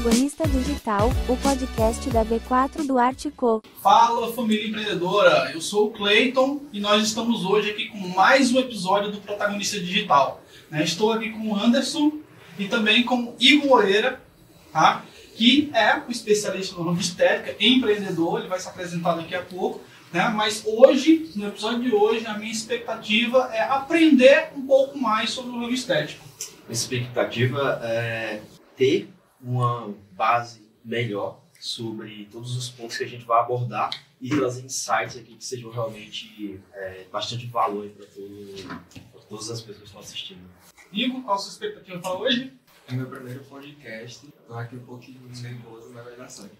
Protagonista Digital, o podcast da V4 do Artico. Fala família empreendedora, eu sou o Cleiton e nós estamos hoje aqui com mais um episódio do Protagonista Digital. né? Estou aqui com o Anderson e também com o Igor Moreira, tá? que é o especialista no ramo de estética, empreendedor, ele vai se apresentar daqui a pouco. Né? Mas hoje, no episódio de hoje, a minha expectativa é aprender um pouco mais sobre o ramo estético. A expectativa é ter uma base melhor sobre todos os pontos que a gente vai abordar e trazer insights aqui que sejam realmente é, bastante valor para todas as pessoas que estão assistindo. Igor, qual a sua expectativa para hoje? É meu primeiro podcast, tô aqui um pouquinho nervoso, mas vai dar certo.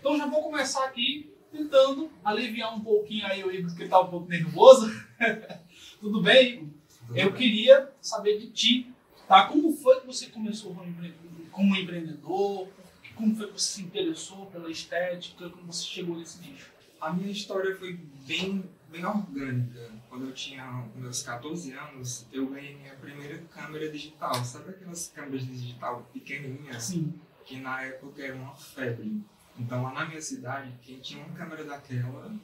Então já vou começar aqui tentando aliviar um pouquinho aí o Igor que está um pouco nervoso. Tudo bem, Igor? Eu queria saber de ti, tá? Como foi que você começou como empre- como empreendedor? Como foi que você se interessou pela estética? Como você chegou nesse nicho? A minha história foi bem, bem orgânica. Quando eu tinha meus 14 anos, eu ganhei minha primeira câmera digital. Sabe aquelas câmeras digital pequenininhas? Sim. Que na época era uma febre. Então lá na minha cidade, quem tinha uma câmera daquela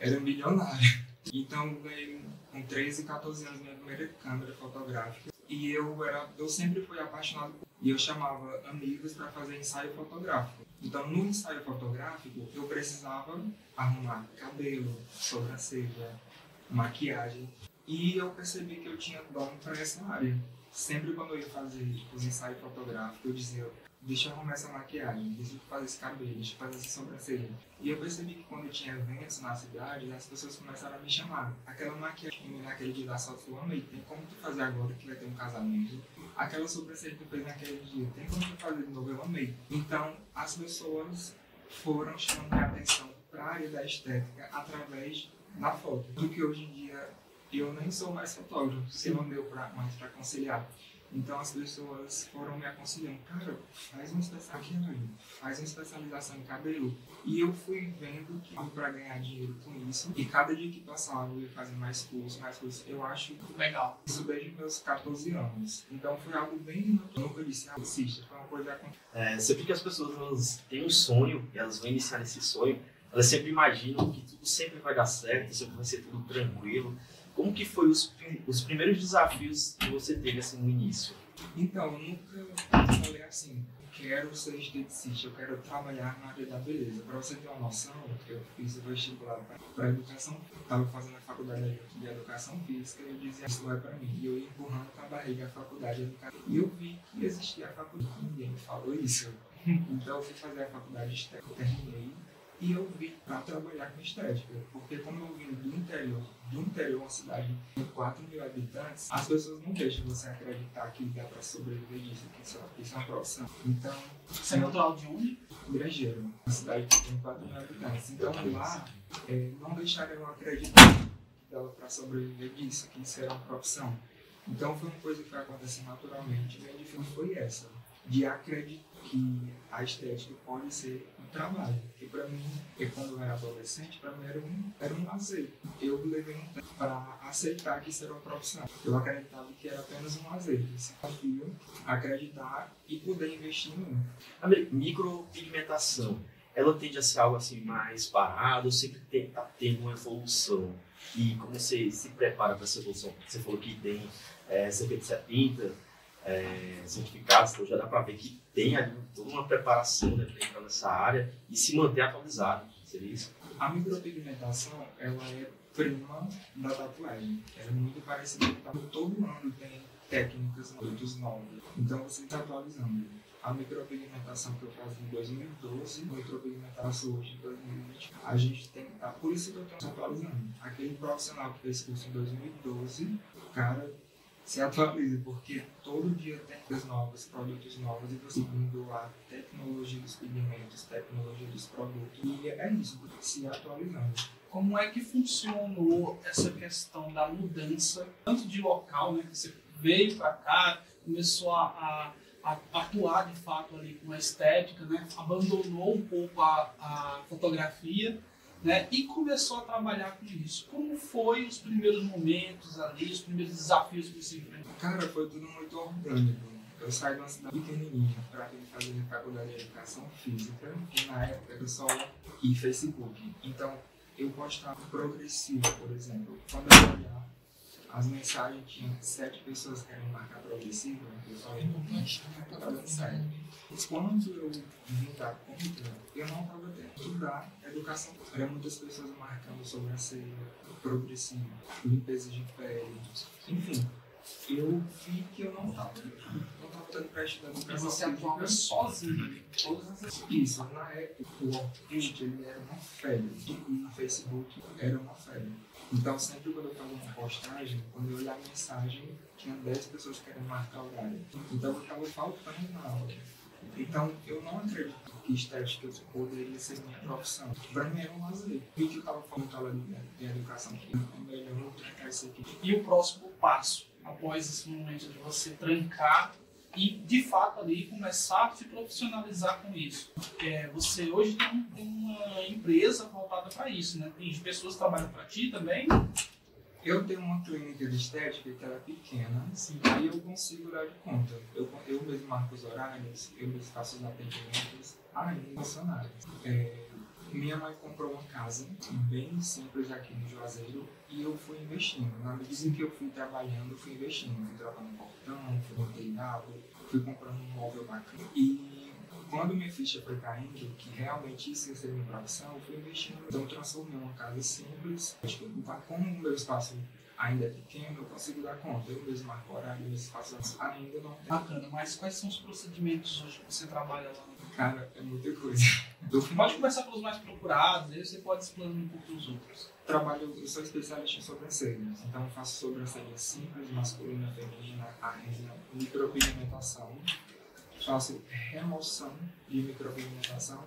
era milionário. Então eu ganhei com 13, 14 anos minha primeira câmera fotográfica. E eu, era, eu sempre fui apaixonado por e eu chamava amigos para fazer ensaio fotográfico. Então, no ensaio fotográfico, eu precisava arrumar cabelo, sobrancelha, maquiagem. E eu percebi que eu tinha dom para essa área. Sempre quando eu ia fazer os ensaios fotográficos, eu dizia: deixa eu arrumar essa maquiagem, deixa eu fazer esse cabelo, deixa eu fazer essa sobrancelha. E eu percebi que quando tinha eventos na cidade, as pessoas começaram a me chamar. Aquela maquiagem que naquele dia da foto eu amei, tem como tu fazer agora que vai ter um casamento? Aquela sobrancelha que tu fez naquele dia, tem como tu fazer de novo? Eu amei. Então, as pessoas foram chamando minha atenção para a área da estética através da foto. Do que hoje em dia eu nem sou mais fotógrafo, porque não deu pra, mais para conciliar. Então as pessoas foram me aconselhando, cara, faz uma especialização, faz uma especialização em cabelo. E eu fui vendo que para ganhar dinheiro com isso, e cada dia que passava eu ia fazer mais cursos, mais cursos. Eu acho Legal. isso desde meus 14 anos. Então foi algo bem natural. Eu disse, ah, assista, foi uma coisa que aconteceu. É, sempre que as pessoas têm um sonho e elas vão iniciar esse sonho, elas sempre imaginam que tudo sempre vai dar certo, sempre vai ser tudo tranquilo. Como que foi os, os primeiros desafios que você teve assim no início? Então, eu nunca falei assim, quero ser esteticista, eu quero trabalhar na área da beleza. Para você ter uma noção, eu fiz o vestibular para educação, estava fazendo a faculdade de educação física e eu dizia, isso é para mim. E eu ia empurrando com a barriga a faculdade de educação. E eu vi que existia a faculdade, ninguém me falou isso. Então eu fui fazer a faculdade de estética, terminei. E eu vim para trabalhar com estética, porque como eu vim do interior, do interior, uma cidade com 4 mil habitantes, as pessoas não deixam você acreditar que dá para sobreviver disso, que isso, que isso é uma profissão. Então, Você é natural de onde? Grangeiro, uma cidade que tem 4 mil habitantes. Então lá, é, não deixaram eu acreditar que dava para sobreviver disso, que isso era uma profissão. Então foi uma coisa que foi acontecendo naturalmente. Minha dificuldade foi essa, de acreditar que a estética pode ser trabalho. Porque para mim, eu, quando eu era adolescente, para mim era um, era um lazer. Eu levei um tempo para aceitar que isso era uma profissão. Eu acreditava que era apenas um lazer. Desafio, acreditar e poder investir em mim. Micropigmentação, ela tende a ser algo assim mais parado, sempre tá tendo uma evolução? E como você se prepara para essa evolução? Você falou que tem é, cerca de 70 é, certificados, então já dá para ver que tem ali toda uma preparação né, para entrar nessa área e se manter atualizado. Seria isso? A micropigmentação, ela é prima da tatuagem. Ela é muito parecida com. Todo ano tem técnicas, produtos novos. Então você está atualizando. A micropigmentação que eu faço em 2012, a micropigmentação hoje em 2020, a gente tem. tá? Por isso que eu estou atualizando. Aquele profissional que fez curso em 2012, o cara se atualiza, porque todo dia tem coisas novas, produtos novos, e você a tecnologia dos pigmentos, tecnologia dos produtos. E é isso, se atualizando. Como é que funcionou essa questão da mudança, tanto de local, né, que você veio para cá, começou a, a, a atuar de fato ali com a estética, né, abandonou um pouco a, a fotografia, né, e começou a trabalhar com isso. Como foi os primeiros momentos ali, os primeiros desafios que você enfrentou? Cara, foi tudo muito orgânico. eu saí de uma cidade pequenininha para vir fazer faculdade de educação física, que na época era só e Facebook. Então, eu postava progressivo, por exemplo. Quando eu olhar as mensagens, tinha sete pessoas querendo marcar progressivo, eu falei, não, não dando certo. Mas quando eu vim dar conta, eu não estava tendo estudar educação. Era muitas pessoas marcando sobrancelha, progressivo, limpeza de pele, enfim eu vi que eu não estava estudar Mas você atuava sozinho, todas essas Isso, na época, o Orkut ele era uma febre, e no Facebook era uma febre. Então, sempre quando eu fazia uma postagem, quando eu olhava a mensagem, tinha 10 pessoas querendo marcar horário. Então, eu estava faltando na aula. Então, eu não acredito que estética poderia ser minha profissão. Para mim era um lazer. Vi que eu estava falando aula de educação, que é melhor trancar isso aqui. E o próximo passo, após esse momento de você trancar e, de fato, ali começar a se profissionalizar com isso. É, você hoje tem uma empresa voltada para isso, né? Tem pessoas que trabalham para ti também? Eu tenho uma clínica de estética que ela é pequena, Sim. aí eu consigo dar de conta. Eu, eu mesmo marco os horários, eu mesmo faço os atendimentos, aí funcionários. É, minha mãe comprou uma casa bem simples aqui no Juazeiro e eu fui investindo. Na medida em que eu fui trabalhando, eu fui investindo. Fui trocando portão, fui água, fui comprando um móvel bacana. E quando minha ficha foi caindo, que realmente isso ia ser minha profissão, eu fui investindo. Então transformei uma casa simples. Que como o meu espaço ainda é pequeno, eu consigo dar conta. Eu mesmo marco horário, eu ainda não. Bacana, mas quais são os procedimentos hoje que você trabalha lá no Cara, é muita coisa. Pode começar pelos mais procurados, aí você pode explanar um pouco os outros. Trabalho, eu sou especialista em sobrancelhas, então eu faço sobrancelha simples, masculina, feminina, a micropigmentação, faço remoção de micropigmentação.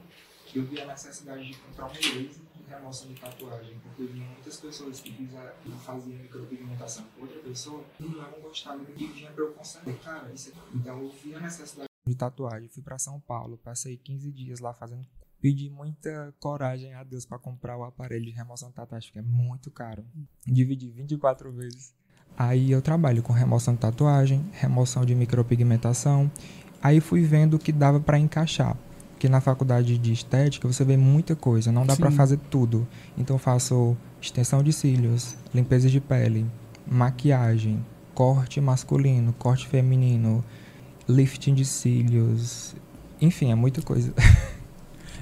Eu vi a necessidade de comprar um laser de remoção de tatuagem, porque eu vi muitas pessoas que, fizeram, que faziam micropigmentação com outra pessoa e não gostavam e vinha para eu consertar. Cara, isso é... Então eu vi a necessidade de tatuagem. Fui para São Paulo, passei 15 dias lá fazendo. Pedi muita coragem a Deus para comprar o aparelho de remoção de tatuagem, que é muito caro. Dividi 24 vezes. Aí eu trabalho com remoção de tatuagem, remoção de micropigmentação. Aí fui vendo que dava para encaixar. Porque na faculdade de estética você vê muita coisa, não dá para fazer tudo. Então eu faço extensão de cílios, limpeza de pele, maquiagem, corte masculino, corte feminino, lifting de cílios, enfim, é muita coisa.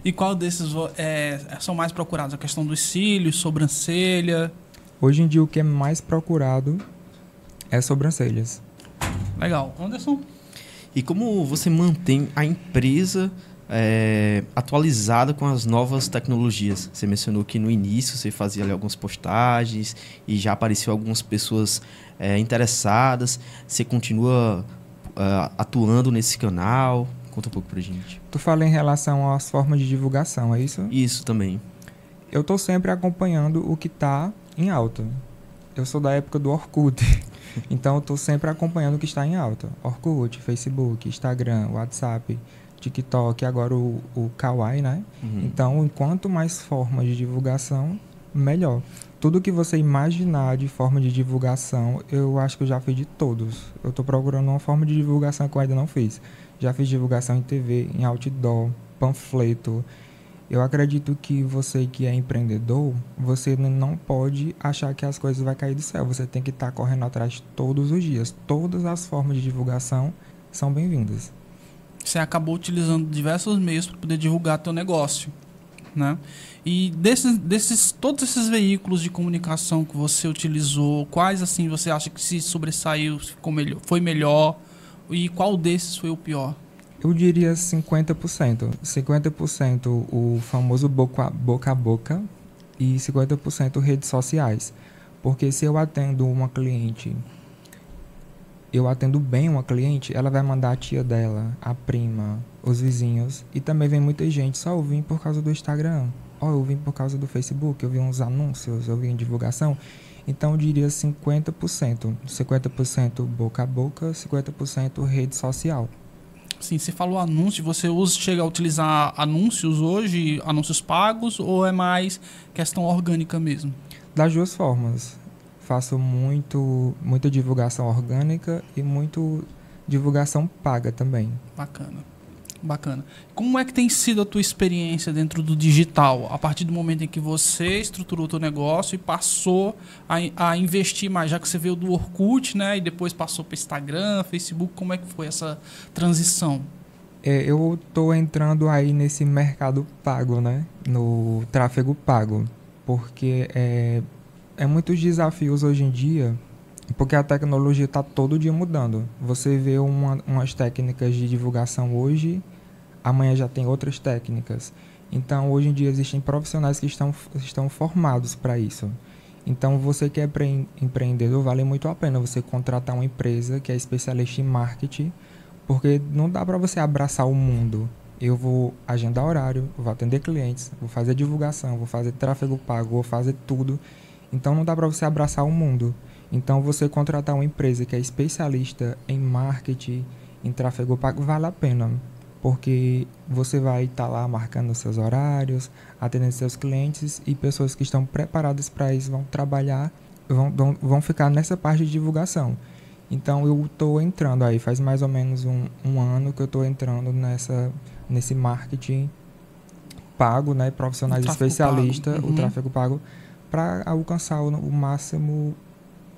E qual desses é, são mais procurados? A questão dos cílios, sobrancelha? Hoje em dia o que é mais procurado é sobrancelhas. Legal. Anderson? E como você mantém a empresa é, atualizada com as novas tecnologias? Você mencionou que no início você fazia ali algumas postagens e já apareceu algumas pessoas é, interessadas. Você continua uh, atuando nesse canal? Conta um pouco pra gente. Tu fala em relação às formas de divulgação, é isso? Isso também. Eu tô sempre acompanhando o que tá em alta. Eu sou da época do Orkut. então eu tô sempre acompanhando o que está em alta. Orkut, Facebook, Instagram, WhatsApp, TikTok, agora o, o Kawaii, né? Uhum. Então, enquanto mais formas de divulgação, melhor tudo que você imaginar de forma de divulgação, eu acho que eu já fiz de todos. Eu estou procurando uma forma de divulgação que eu ainda não fiz. Já fiz divulgação em TV, em outdoor, panfleto. Eu acredito que você que é empreendedor, você não pode achar que as coisas vão cair do céu. Você tem que estar tá correndo atrás todos os dias. Todas as formas de divulgação são bem-vindas. Você acabou utilizando diversos meios para poder divulgar teu negócio, né? E desses, desses, todos esses veículos de comunicação que você utilizou, quais assim você acha que se sobressaiu, ficou melhor, foi melhor? E qual desses foi o pior? Eu diria 50%. 50% o famoso boca, boca a boca e 50% redes sociais. Porque se eu atendo uma cliente, eu atendo bem uma cliente, ela vai mandar a tia dela, a prima, os vizinhos. E também vem muita gente só ouvir por causa do Instagram ó, oh, eu vim por causa do Facebook, eu vi uns anúncios, eu vi em divulgação. Então eu diria 50%. 50% boca a boca, 50% rede social. Sim, você falou anúncio, você usa, chega a utilizar anúncios hoje, anúncios pagos, ou é mais questão orgânica mesmo? Das duas formas. Faço muito, muita divulgação orgânica e muito divulgação paga também. Bacana. Bacana. Como é que tem sido a tua experiência dentro do digital? A partir do momento em que você estruturou o teu negócio e passou a, a investir mais, já que você veio do Orkut, né? E depois passou para Instagram, Facebook, como é que foi essa transição? É, eu estou entrando aí nesse mercado pago, né? No tráfego pago. Porque é, é muitos desafios hoje em dia, porque a tecnologia está todo dia mudando. Você vê uma, umas técnicas de divulgação hoje, amanhã já tem outras técnicas. Então, hoje em dia existem profissionais que estão, estão formados para isso. Então, você que é empreendedor, vale muito a pena você contratar uma empresa que é especialista em marketing, porque não dá para você abraçar o mundo. Eu vou agendar horário, vou atender clientes, vou fazer divulgação, vou fazer tráfego pago, vou fazer tudo. Então, não dá para você abraçar o mundo. Então, você contratar uma empresa que é especialista em marketing, em tráfego pago, vale a pena. Porque você vai estar tá lá marcando seus horários, atendendo seus clientes e pessoas que estão preparadas para isso vão trabalhar, vão, vão, ficar nessa parte de divulgação. Então, eu estou entrando aí, faz mais ou menos um, um ano que eu estou entrando nessa, nesse marketing pago, né, profissionais especialistas, uhum. o tráfego pago, para alcançar o, o máximo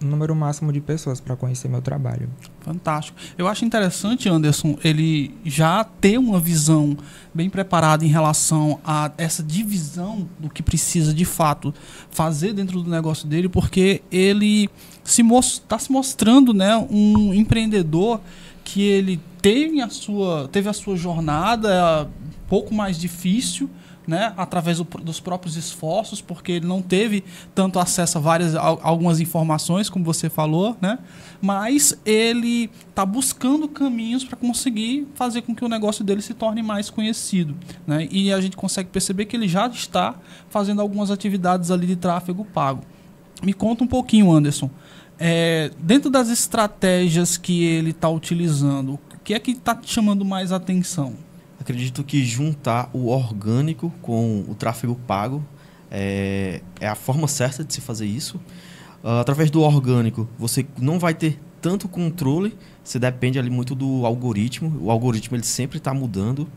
número máximo de pessoas para conhecer meu trabalho. Fantástico. Eu acho interessante, Anderson, ele já ter uma visão bem preparada em relação a essa divisão do que precisa de fato fazer dentro do negócio dele, porque ele se está se mostrando, né, um empreendedor que ele teve a sua teve a sua jornada um pouco mais difícil né, através do, dos próprios esforços, porque ele não teve tanto acesso a várias a, algumas informações, como você falou, né, mas ele está buscando caminhos para conseguir fazer com que o negócio dele se torne mais conhecido, né, e a gente consegue perceber que ele já está fazendo algumas atividades ali de tráfego pago. Me conta um pouquinho, Anderson. É, dentro das estratégias que ele está utilizando, o que é que está te chamando mais atenção? Acredito que juntar o orgânico com o tráfego pago é, é a forma certa de se fazer isso. Uh, através do orgânico, você não vai ter tanto controle, você depende ali muito do algoritmo. O algoritmo ele sempre está mudando.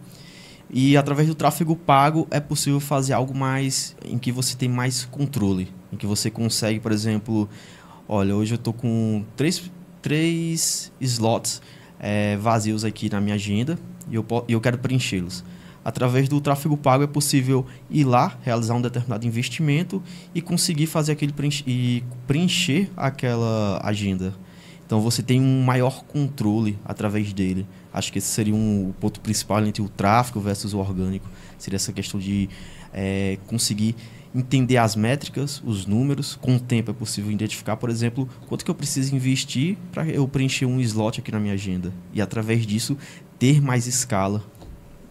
E através do tráfego pago é possível fazer algo mais em que você tem mais controle, em que você consegue, por exemplo, olha, hoje eu estou com três, três slots é, vazios aqui na minha agenda e eu, eu quero preenchê-los. Através do tráfego pago é possível ir lá, realizar um determinado investimento e conseguir fazer aquele preencher, e preencher aquela agenda. Então você tem um maior controle através dele. Acho que esse seria um, o ponto principal entre o tráfego versus o orgânico. Seria essa questão de é, conseguir entender as métricas, os números. Com o tempo é possível identificar, por exemplo, quanto que eu preciso investir para eu preencher um slot aqui na minha agenda. E através disso ter mais escala.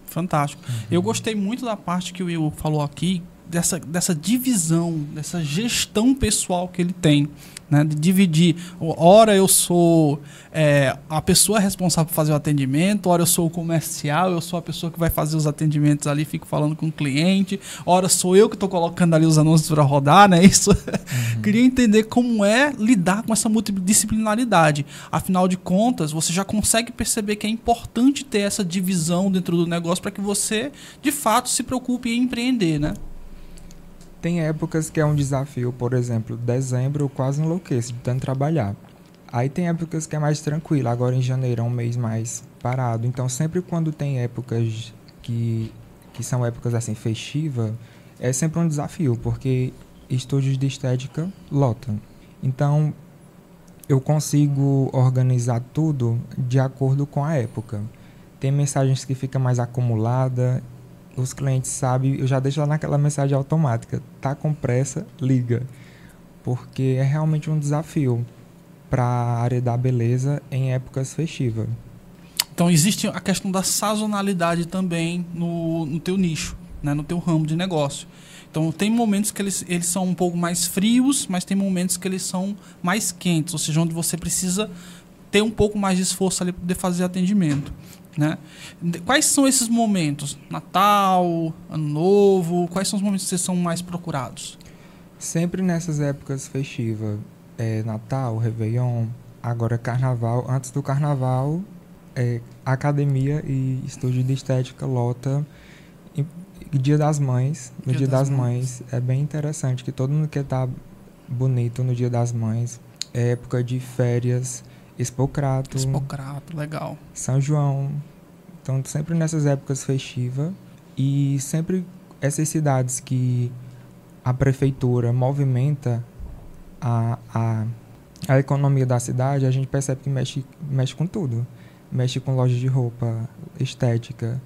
Fantástico. Uhum. Eu gostei muito da parte que o Will falou aqui, dessa, dessa divisão, dessa gestão pessoal que ele tem. Né, de dividir. Ora eu sou é, a pessoa responsável por fazer o atendimento, ora eu sou o comercial, eu sou a pessoa que vai fazer os atendimentos ali, fico falando com o cliente, ora sou eu que estou colocando ali os anúncios para rodar, né? Isso. Uhum. Queria entender como é lidar com essa multidisciplinaridade. Afinal de contas, você já consegue perceber que é importante ter essa divisão dentro do negócio para que você, de fato, se preocupe em empreender, né? Tem épocas que é um desafio, por exemplo, dezembro eu quase enlouqueço de tanto trabalhar. Aí tem épocas que é mais tranquilo, agora em janeiro é um mês mais parado. Então sempre quando tem épocas que, que são épocas assim festivas, é sempre um desafio, porque estúdios de estética lotam. Então eu consigo organizar tudo de acordo com a época. Tem mensagens que fica mais acumulada os clientes sabem, eu já deixo lá naquela mensagem automática, tá com pressa, liga. Porque é realmente um desafio para a área da beleza em épocas festivas. Então existe a questão da sazonalidade também no, no teu nicho, né, no teu ramo de negócio. Então tem momentos que eles, eles são um pouco mais frios, mas tem momentos que eles são mais quentes, ou seja, onde você precisa ter um pouco mais de esforço ali para poder fazer atendimento. Né? Quais são esses momentos? Natal, Ano Novo? Quais são os momentos que vocês são mais procurados? Sempre nessas épocas festivas. É, Natal, Réveillon, agora Carnaval. Antes do Carnaval é, academia e estúdio de estética lota em- Dia das Mães. No Dia Dia, das das, mães. é bem interessante que todo mundo quer estar bonito no Dia das Mães. É época de férias, Expocrato, Expocrato, legal. São João. Então, sempre nessas épocas festivas. E sempre essas cidades que a prefeitura movimenta a, a, a economia da cidade, a gente percebe que mexe, mexe com tudo. Mexe com loja de roupa, estética.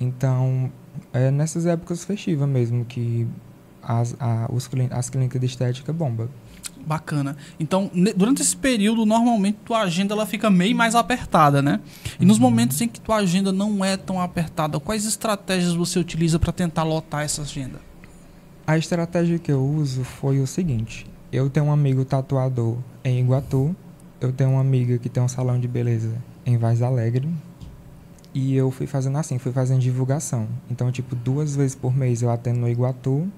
Então, é nessas épocas festivas mesmo que as, a, os, as clínicas de estética bombam. Bacana. Então, durante esse período, normalmente tua agenda ela fica meio mais apertada, né? E nos momentos em que tua agenda não é tão apertada, quais estratégias você utiliza para tentar lotar essa agenda? A estratégia que eu uso foi o seguinte: eu tenho um amigo tatuador em Iguatu, eu tenho uma amiga que tem um salão de beleza em Vaz Alegre, e eu fui fazendo assim, fui fazendo divulgação. Então, tipo, duas vezes por mês eu atendo no Iguatu,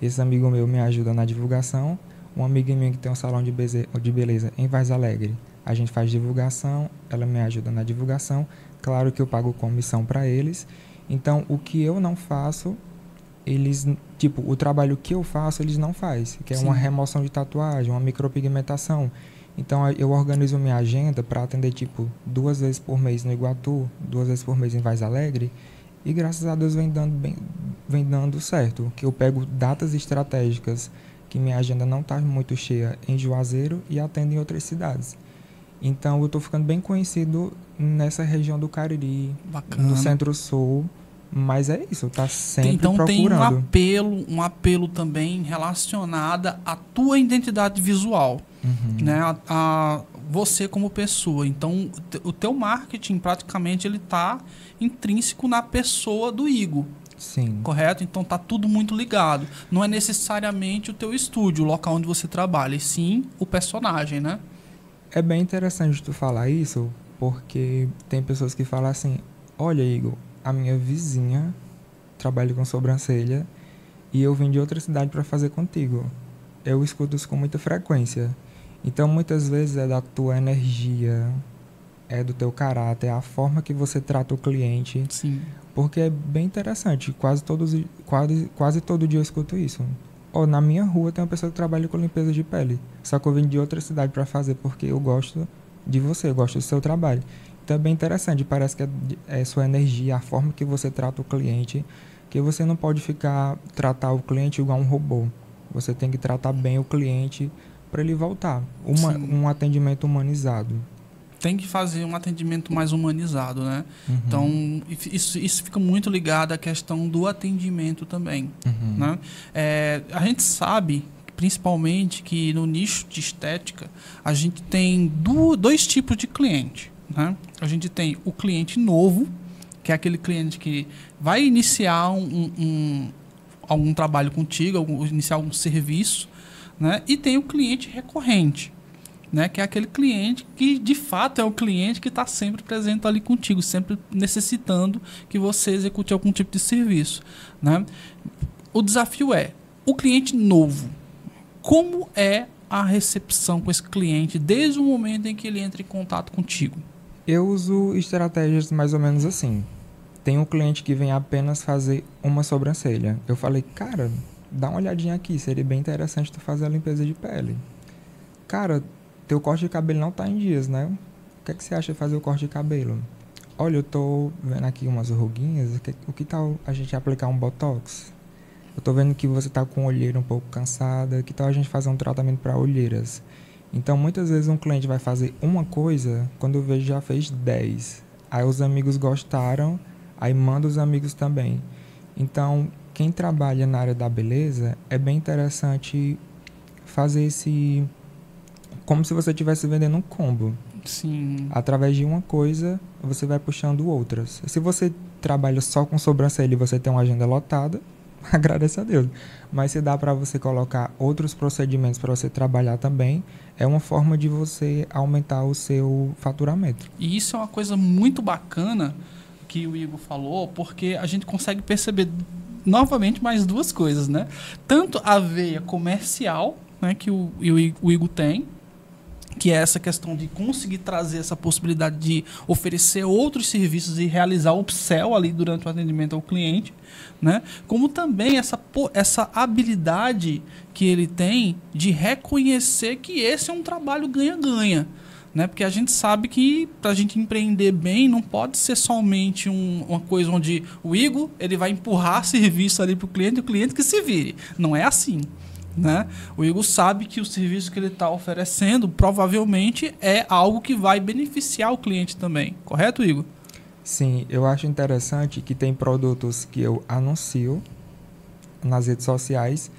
esse amigo meu me ajuda na divulgação, uma amiga minha que tem um salão de, beleza em Vaz Alegre, a gente faz divulgação, ela me ajuda na divulgação, claro que eu pago comissão para eles. Então, o que eu não faço, eles, tipo, o trabalho que eu faço, eles não fazem, que é Sim. uma remoção de tatuagem, uma micropigmentação. Então, eu organizo minha agenda para atender, tipo, duas vezes por mês no Iguatu, duas vezes por mês em Vaz Alegre, e graças a Deus vem dando, bem, vem dando certo, que eu pego datas estratégicas que minha agenda não está muito cheia em Juazeiro e atendo em outras cidades. Então, eu estou ficando bem conhecido nessa região do Cariri, Bacana. no Centro-Sul, mas é isso, tá sempre então tem um procurando. apelo, um apelo também relacionado à tua identidade visual, Uhum. né? A, a você como pessoa. Então o teu marketing praticamente ele tá intrínseco na pessoa do Igor, Sim. correto? Então tá tudo muito ligado. Não é necessariamente o teu estúdio, o local onde você trabalha, e sim o personagem, né? É bem interessante tu falar isso, porque tem pessoas que falam assim: olha, Igor, a minha vizinha trabalha com sobrancelha e eu vim de outra cidade para fazer contigo. Eu escuto isso com muita frequência. Então, muitas vezes é da tua energia, é do teu caráter, é a forma que você trata o cliente. Sim. Porque é bem interessante. Quase, todos, quase, quase todo dia eu escuto isso. Ó, na minha rua tem uma pessoa que trabalha com limpeza de pele. Só que eu vim de outra cidade para fazer porque eu gosto de você, eu gosto do seu trabalho. Então é bem interessante. Parece que é, é sua energia, a forma que você trata o cliente. Que você não pode ficar tratar o cliente igual um robô. Você tem que tratar bem o cliente para ele voltar. Uma, um atendimento humanizado. Tem que fazer um atendimento mais humanizado, né? Uhum. Então, isso, isso fica muito ligado à questão do atendimento também. Uhum. Né? É, a gente sabe, principalmente, que no nicho de estética, a gente tem du- dois tipos de cliente. Né? A gente tem o cliente novo, que é aquele cliente que vai iniciar um, um- um- algum trabalho contigo, algum, iniciar algum serviço, né? e tem o cliente recorrente. Né, que é aquele cliente que de fato é o cliente que está sempre presente ali contigo, sempre necessitando que você execute algum tipo de serviço. Né? O desafio é o cliente novo. Como é a recepção com esse cliente desde o momento em que ele entra em contato contigo? Eu uso estratégias mais ou menos assim. Tem um cliente que vem apenas fazer uma sobrancelha. Eu falei, cara, dá uma olhadinha aqui, seria bem interessante tu fazer a limpeza de pele. Cara, teu corte de cabelo não tá em dias, né? O que, é que você acha de fazer o corte de cabelo? Olha, eu tô vendo aqui umas ruguinhas, o que, o que tal a gente aplicar um botox? Eu tô vendo que você tá com a olheira um pouco cansada, que tal a gente fazer um tratamento para olheiras? Então, muitas vezes um cliente vai fazer uma coisa, quando eu vejo já fez 10. Aí os amigos gostaram, aí manda os amigos também. Então, quem trabalha na área da beleza, é bem interessante fazer esse como se você estivesse vendendo um combo. Sim. Através de uma coisa, você vai puxando outras. Se você trabalha só com sobrancelha e você tem uma agenda lotada, agradece a Deus. Mas se dá para você colocar outros procedimentos para você trabalhar também, é uma forma de você aumentar o seu faturamento. E isso é uma coisa muito bacana que o Igor falou, porque a gente consegue perceber novamente mais duas coisas, né? Tanto a veia comercial, né, que o, o o Igor tem, que é essa questão de conseguir trazer essa possibilidade de oferecer outros serviços e realizar upsell ali durante o atendimento ao cliente, né? Como também essa, essa habilidade que ele tem de reconhecer que esse é um trabalho ganha-ganha. Né? Porque a gente sabe que para a gente empreender bem não pode ser somente um, uma coisa onde o Igor ele vai empurrar serviço ali para o cliente e o cliente que se vire. Não é assim. Né? O Igor sabe que o serviço que ele está oferecendo provavelmente é algo que vai beneficiar o cliente também. Correto, Igor? Sim, eu acho interessante que tem produtos que eu anuncio nas redes sociais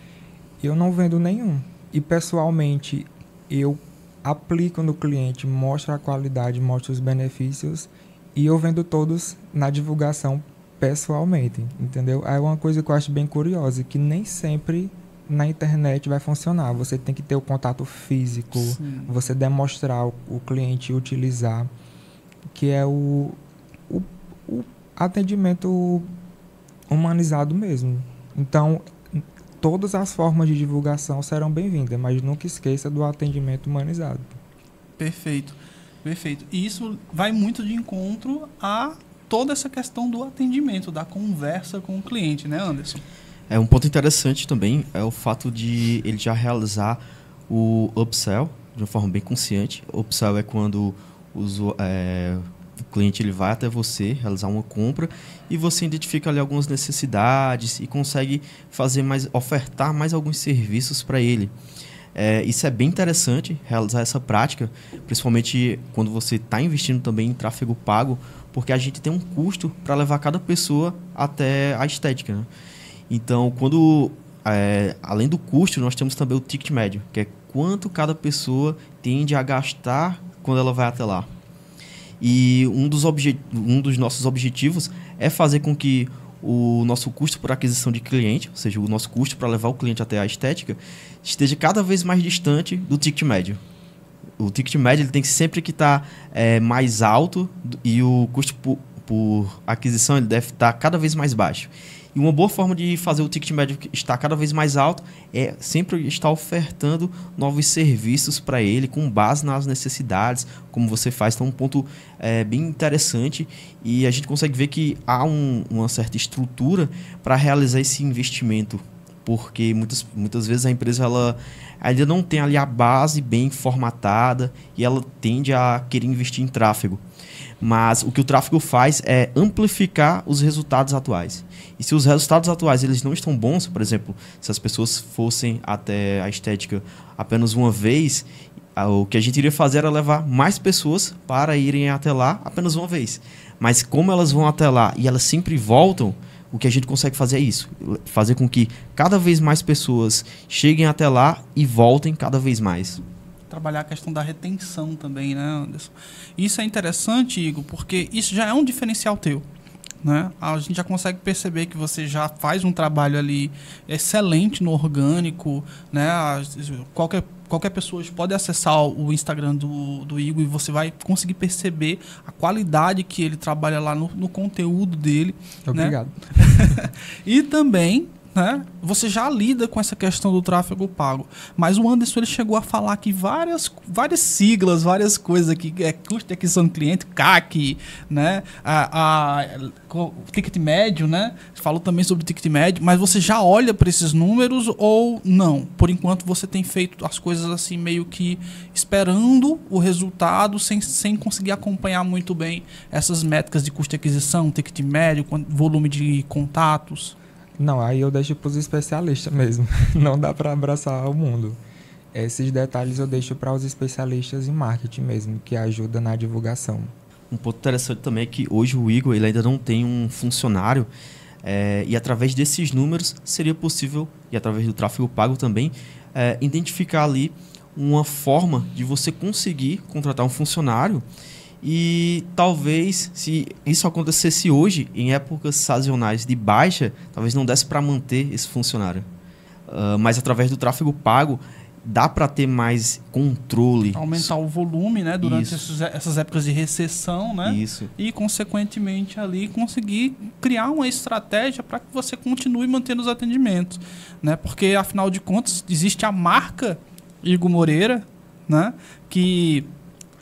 e eu não vendo nenhum. E pessoalmente eu aplico no cliente, mostro a qualidade, mostro os benefícios e eu vendo todos na divulgação pessoalmente, entendeu? É uma coisa que eu acho bem curiosa, que nem sempre na internet vai funcionar. Você tem que ter o contato físico, Sim. você demonstrar o, o, cliente utilizar, que é o, o, o atendimento humanizado mesmo. Então, todas as formas de divulgação serão bem-vindas, mas nunca esqueça do atendimento humanizado. Perfeito, perfeito. E isso vai muito de encontro a toda essa questão do atendimento, da conversa com o cliente, né, Anderson? É um ponto interessante também é o fato de ele já realizar o upsell de uma forma bem consciente. O upsell é quando o, é, o cliente ele vai até você realizar uma compra e você identifica ali algumas necessidades e consegue fazer mais ofertar mais alguns serviços para ele. É, isso é bem interessante realizar essa prática, principalmente quando você está investindo também em tráfego pago, porque a gente tem um custo para levar cada pessoa até a estética. Né? Então, quando é, além do custo, nós temos também o ticket médio, que é quanto cada pessoa tende a gastar quando ela vai até lá. E um dos, um dos nossos objetivos é fazer com que o nosso custo por aquisição de cliente, ou seja, o nosso custo para levar o cliente até a estética, esteja cada vez mais distante do ticket médio. O ticket médio ele tem que sempre que estar tá, é, mais alto e o custo por, por aquisição ele deve estar tá cada vez mais baixo. E uma boa forma de fazer o ticket médio estar cada vez mais alto é sempre estar ofertando novos serviços para ele com base nas necessidades, como você faz. Então, um ponto é, bem interessante e a gente consegue ver que há um, uma certa estrutura para realizar esse investimento porque muitas, muitas vezes a empresa ela ainda não tem ali a base bem formatada e ela tende a querer investir em tráfego. Mas o que o tráfego faz é amplificar os resultados atuais. E se os resultados atuais eles não estão bons, por exemplo, se as pessoas fossem até a estética apenas uma vez, o que a gente iria fazer era levar mais pessoas para irem até lá apenas uma vez. Mas como elas vão até lá e elas sempre voltam, o que a gente consegue fazer é isso: fazer com que cada vez mais pessoas cheguem até lá e voltem cada vez mais trabalhar a questão da retenção também, né, Anderson? Isso é interessante, Igor, porque isso já é um diferencial teu. Né? A gente já consegue perceber que você já faz um trabalho ali excelente no orgânico, né? Qualquer, qualquer pessoa pode acessar o Instagram do, do Igor e você vai conseguir perceber a qualidade que ele trabalha lá no, no conteúdo dele. Né? Obrigado. Né? e também né? Você já lida com essa questão do tráfego pago. Mas o Anderson ele chegou a falar aqui várias, várias siglas, várias coisas aqui, é custo de aquisição do cliente, CAC, né? A, a, ticket médio, né? Falou também sobre ticket médio, mas você já olha para esses números ou não? Por enquanto você tem feito as coisas assim meio que esperando o resultado sem, sem conseguir acompanhar muito bem essas métricas de custo de aquisição, ticket médio, volume de contatos. Não, aí eu deixo para os especialistas mesmo. Não dá para abraçar o mundo. Esses detalhes eu deixo para os especialistas em marketing mesmo, que ajuda na divulgação. Um ponto interessante também é que hoje o Igor ele ainda não tem um funcionário é, e através desses números seria possível, e através do tráfego pago também, é, identificar ali uma forma de você conseguir contratar um funcionário e talvez, se isso acontecesse hoje, em épocas sazonais de baixa, talvez não desse para manter esse funcionário. Uh, mas através do tráfego pago, dá para ter mais controle. Aumentar o volume, né? Durante esses, essas épocas de recessão, né? Isso. E, consequentemente, ali conseguir criar uma estratégia para que você continue mantendo os atendimentos, né? Porque, afinal de contas, existe a marca Igor Moreira, né? Que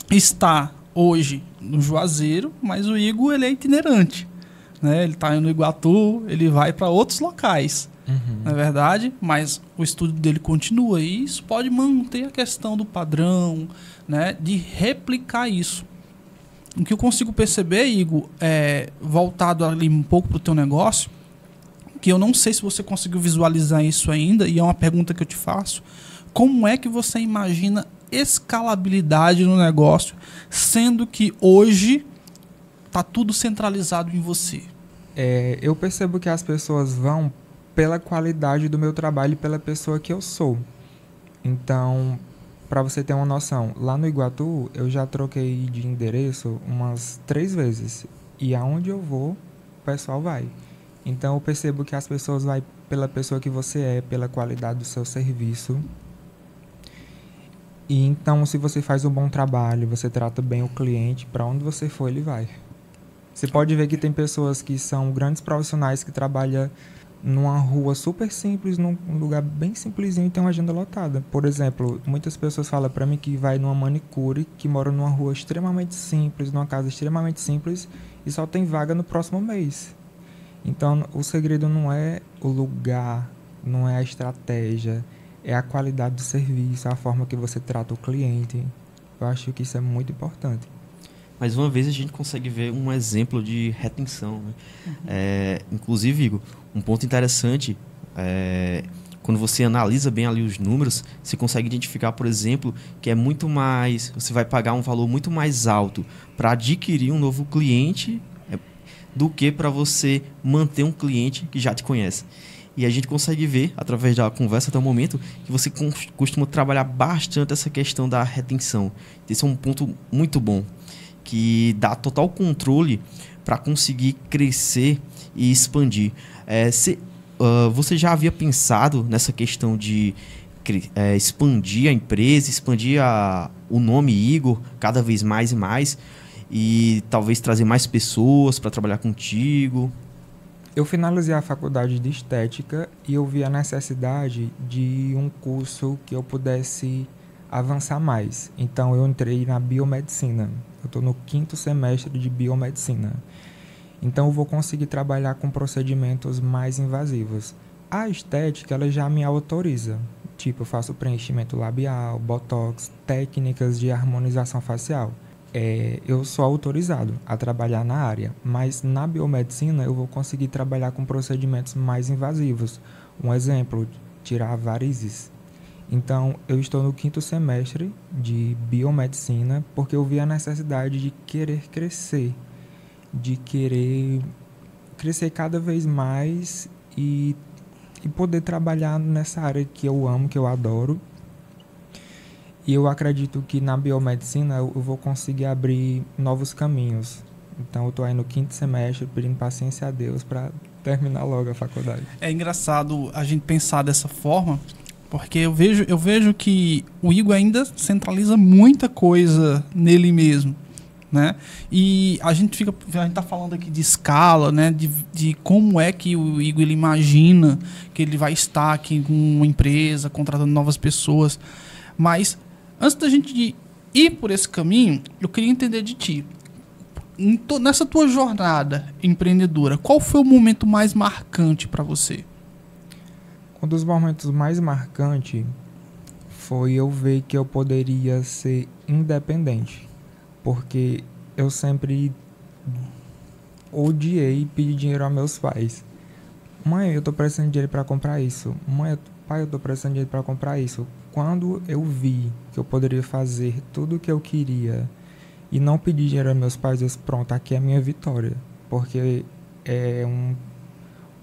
está hoje no Juazeiro, mas o Igor ele é itinerante. Né? Ele está no Iguatu, ele vai para outros locais, Uhum. não é verdade? Mas o estudo dele continua e isso pode manter a questão do padrão, né? De replicar isso. O que eu consigo perceber, Igor, é, voltado ali um pouco para o teu negócio, que eu não sei se você conseguiu visualizar isso ainda, e é uma pergunta que eu te faço. Como é que você imagina escalabilidade no negócio, sendo que hoje está tudo centralizado em você? É, eu percebo que as pessoas vão pela qualidade do meu trabalho e pela pessoa que eu sou. Então, para você ter uma noção, lá no Iguatu eu já troquei de endereço umas três vezes. E aonde eu vou, o pessoal vai. Então eu percebo que as pessoas vão pela pessoa que você é, pela qualidade do seu serviço. E então, se você faz um bom trabalho, você trata bem o cliente, para onde você for, ele vai. Você pode ver que tem pessoas que são grandes profissionais que trabalham numa rua super simples, num lugar bem simplesinho e tem uma agenda lotada. Por exemplo, muitas pessoas falam para mim que vai numa manicure que mora numa rua extremamente simples, numa casa extremamente simples e só tem vaga no próximo mês. Então, o segredo não é o lugar, não é a estratégia, é a qualidade do serviço, a forma que você trata o cliente. Eu acho que isso é muito importante. Mais uma vez a gente consegue ver um exemplo de retenção. Né? É, inclusive, Igor, um ponto interessante é, quando você analisa bem ali os números, você consegue identificar, por exemplo, que é muito mais. Você vai pagar um valor muito mais alto para adquirir um novo cliente é, do que para você manter um cliente que já te conhece. E a gente consegue ver, através da conversa até o momento, que você costuma trabalhar bastante essa questão da retenção. Esse é um ponto muito bom, que dá total controle para conseguir crescer e expandir. É, se- ah, você já havia pensado nessa questão de é, expandir a empresa, expandir a- o nome Igor cada vez mais e mais, e talvez trazer mais pessoas para trabalhar contigo? Eu finalizei a faculdade de estética e eu vi a necessidade de um curso que eu pudesse avançar mais. Então eu entrei na biomedicina. Eu estou no quinto semestre de biomedicina. Então eu vou conseguir trabalhar com procedimentos mais invasivos. A estética ela já me autoriza. Tipo, eu faço preenchimento labial, botox, técnicas de harmonização facial é, eu sou autorizado a trabalhar na área, mas na biomedicina eu vou conseguir trabalhar com procedimentos mais invasivos. Um exemplo, tirar varizes. Então, eu estou no quinto semestre de biomedicina porque eu vi a necessidade de querer crescer, de querer crescer cada vez mais e, e poder trabalhar nessa área que eu amo, que eu adoro e eu acredito que na biomedicina eu vou conseguir abrir novos caminhos. Então eu tô aí no quinto semestre pedindo paciência a Deus para terminar logo a faculdade. É engraçado a gente pensar dessa forma, porque eu vejo, eu vejo que o Igor ainda centraliza muita coisa nele mesmo. Né? E a gente fica, a gente tá falando aqui de escala, né? De, de como é que o Igor ele imagina que ele vai estar aqui com uma empresa, contratando novas pessoas. Mas antes da gente ir por esse caminho, eu queria entender de ti. Nessa tua jornada empreendedora, qual foi o momento mais marcante para você? Um dos momentos mais marcantes foi eu ver que eu poderia ser independente, porque eu sempre odiei pedir dinheiro aos meus pais. Mãe, eu tô precisando de dinheiro para comprar isso. Mãe, pai, eu tô precisando de dinheiro para comprar isso. Quando eu vi que eu poderia fazer tudo o que eu queria e não pedir dinheiro aos meus pais, eu disse, pronto, aqui é a minha vitória, porque é um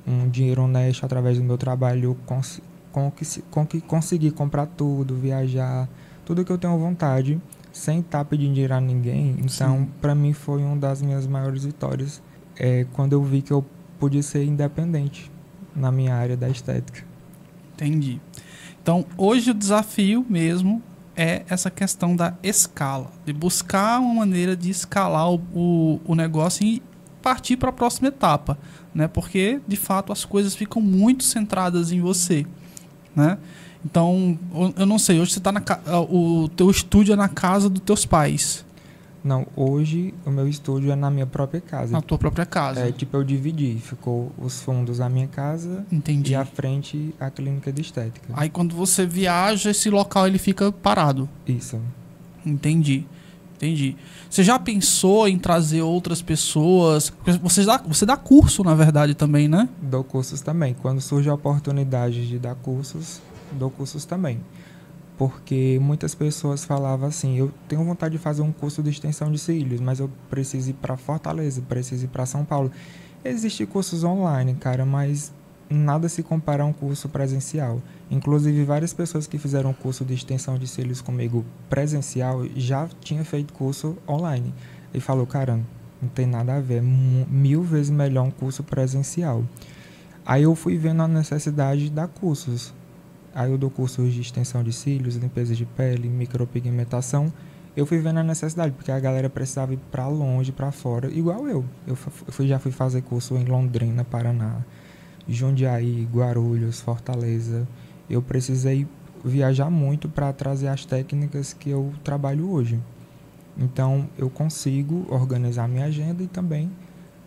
um dinheiro honesto através do meu trabalho, eu cons conquis- conqui- consegui comprar tudo, viajar, tudo que eu tenho vontade, sem estar pedindo dinheiro a ninguém. Então, para mim, foi uma das minhas maiores vitórias é, quando eu vi que eu podia ser independente na minha área da estética. Entendi. Então, hoje o desafio mesmo é essa questão da escala, de buscar uma maneira de escalar o, o, o negócio e partir para a próxima etapa, né? Porque de fato as coisas ficam muito centradas em você, né? Então, eu- não sei, hoje você tá na o teu estúdio é na casa dos teus pais, Não, hoje o meu estúdio é na minha própria casa. na tua própria casa. É, tipo, eu dividi. Ficou os fundos na minha casa Entendi. e à frente a clínica de estética. Aí quando você viaja, esse local ele fica parado. Isso. Entendi. Entendi. Você já pensou em trazer outras pessoas? Você dá, você dá curso, na verdade, também, né? Dou cursos também. Quando surge a oportunidade de dar cursos, dou cursos também. Porque muitas pessoas falavam assim: eu tenho vontade de fazer um curso de extensão de cílios, mas eu preciso ir para Fortaleza, preciso ir para São Paulo. Existem cursos online, cara, mas nada se compara a um curso presencial. Inclusive, várias pessoas que fizeram curso de extensão de cílios comigo presencial já tinham feito curso online. E falou: cara, não tem nada a ver, é mil vezes melhor um curso presencial. Aí eu fui vendo a necessidade de dar cursos. Aí eu dou cursos de extensão de cílios, limpeza de pele, micropigmentação. Eu fui vendo a necessidade, porque a galera precisava ir pra longe, pra fora, igual eu. Eu fui- já fui fazer curso em Londrina, Paraná, Jundiaí, Guarulhos, Fortaleza. Eu precisei viajar muito para trazer as técnicas que eu trabalho hoje. Então eu consigo organizar minha agenda e também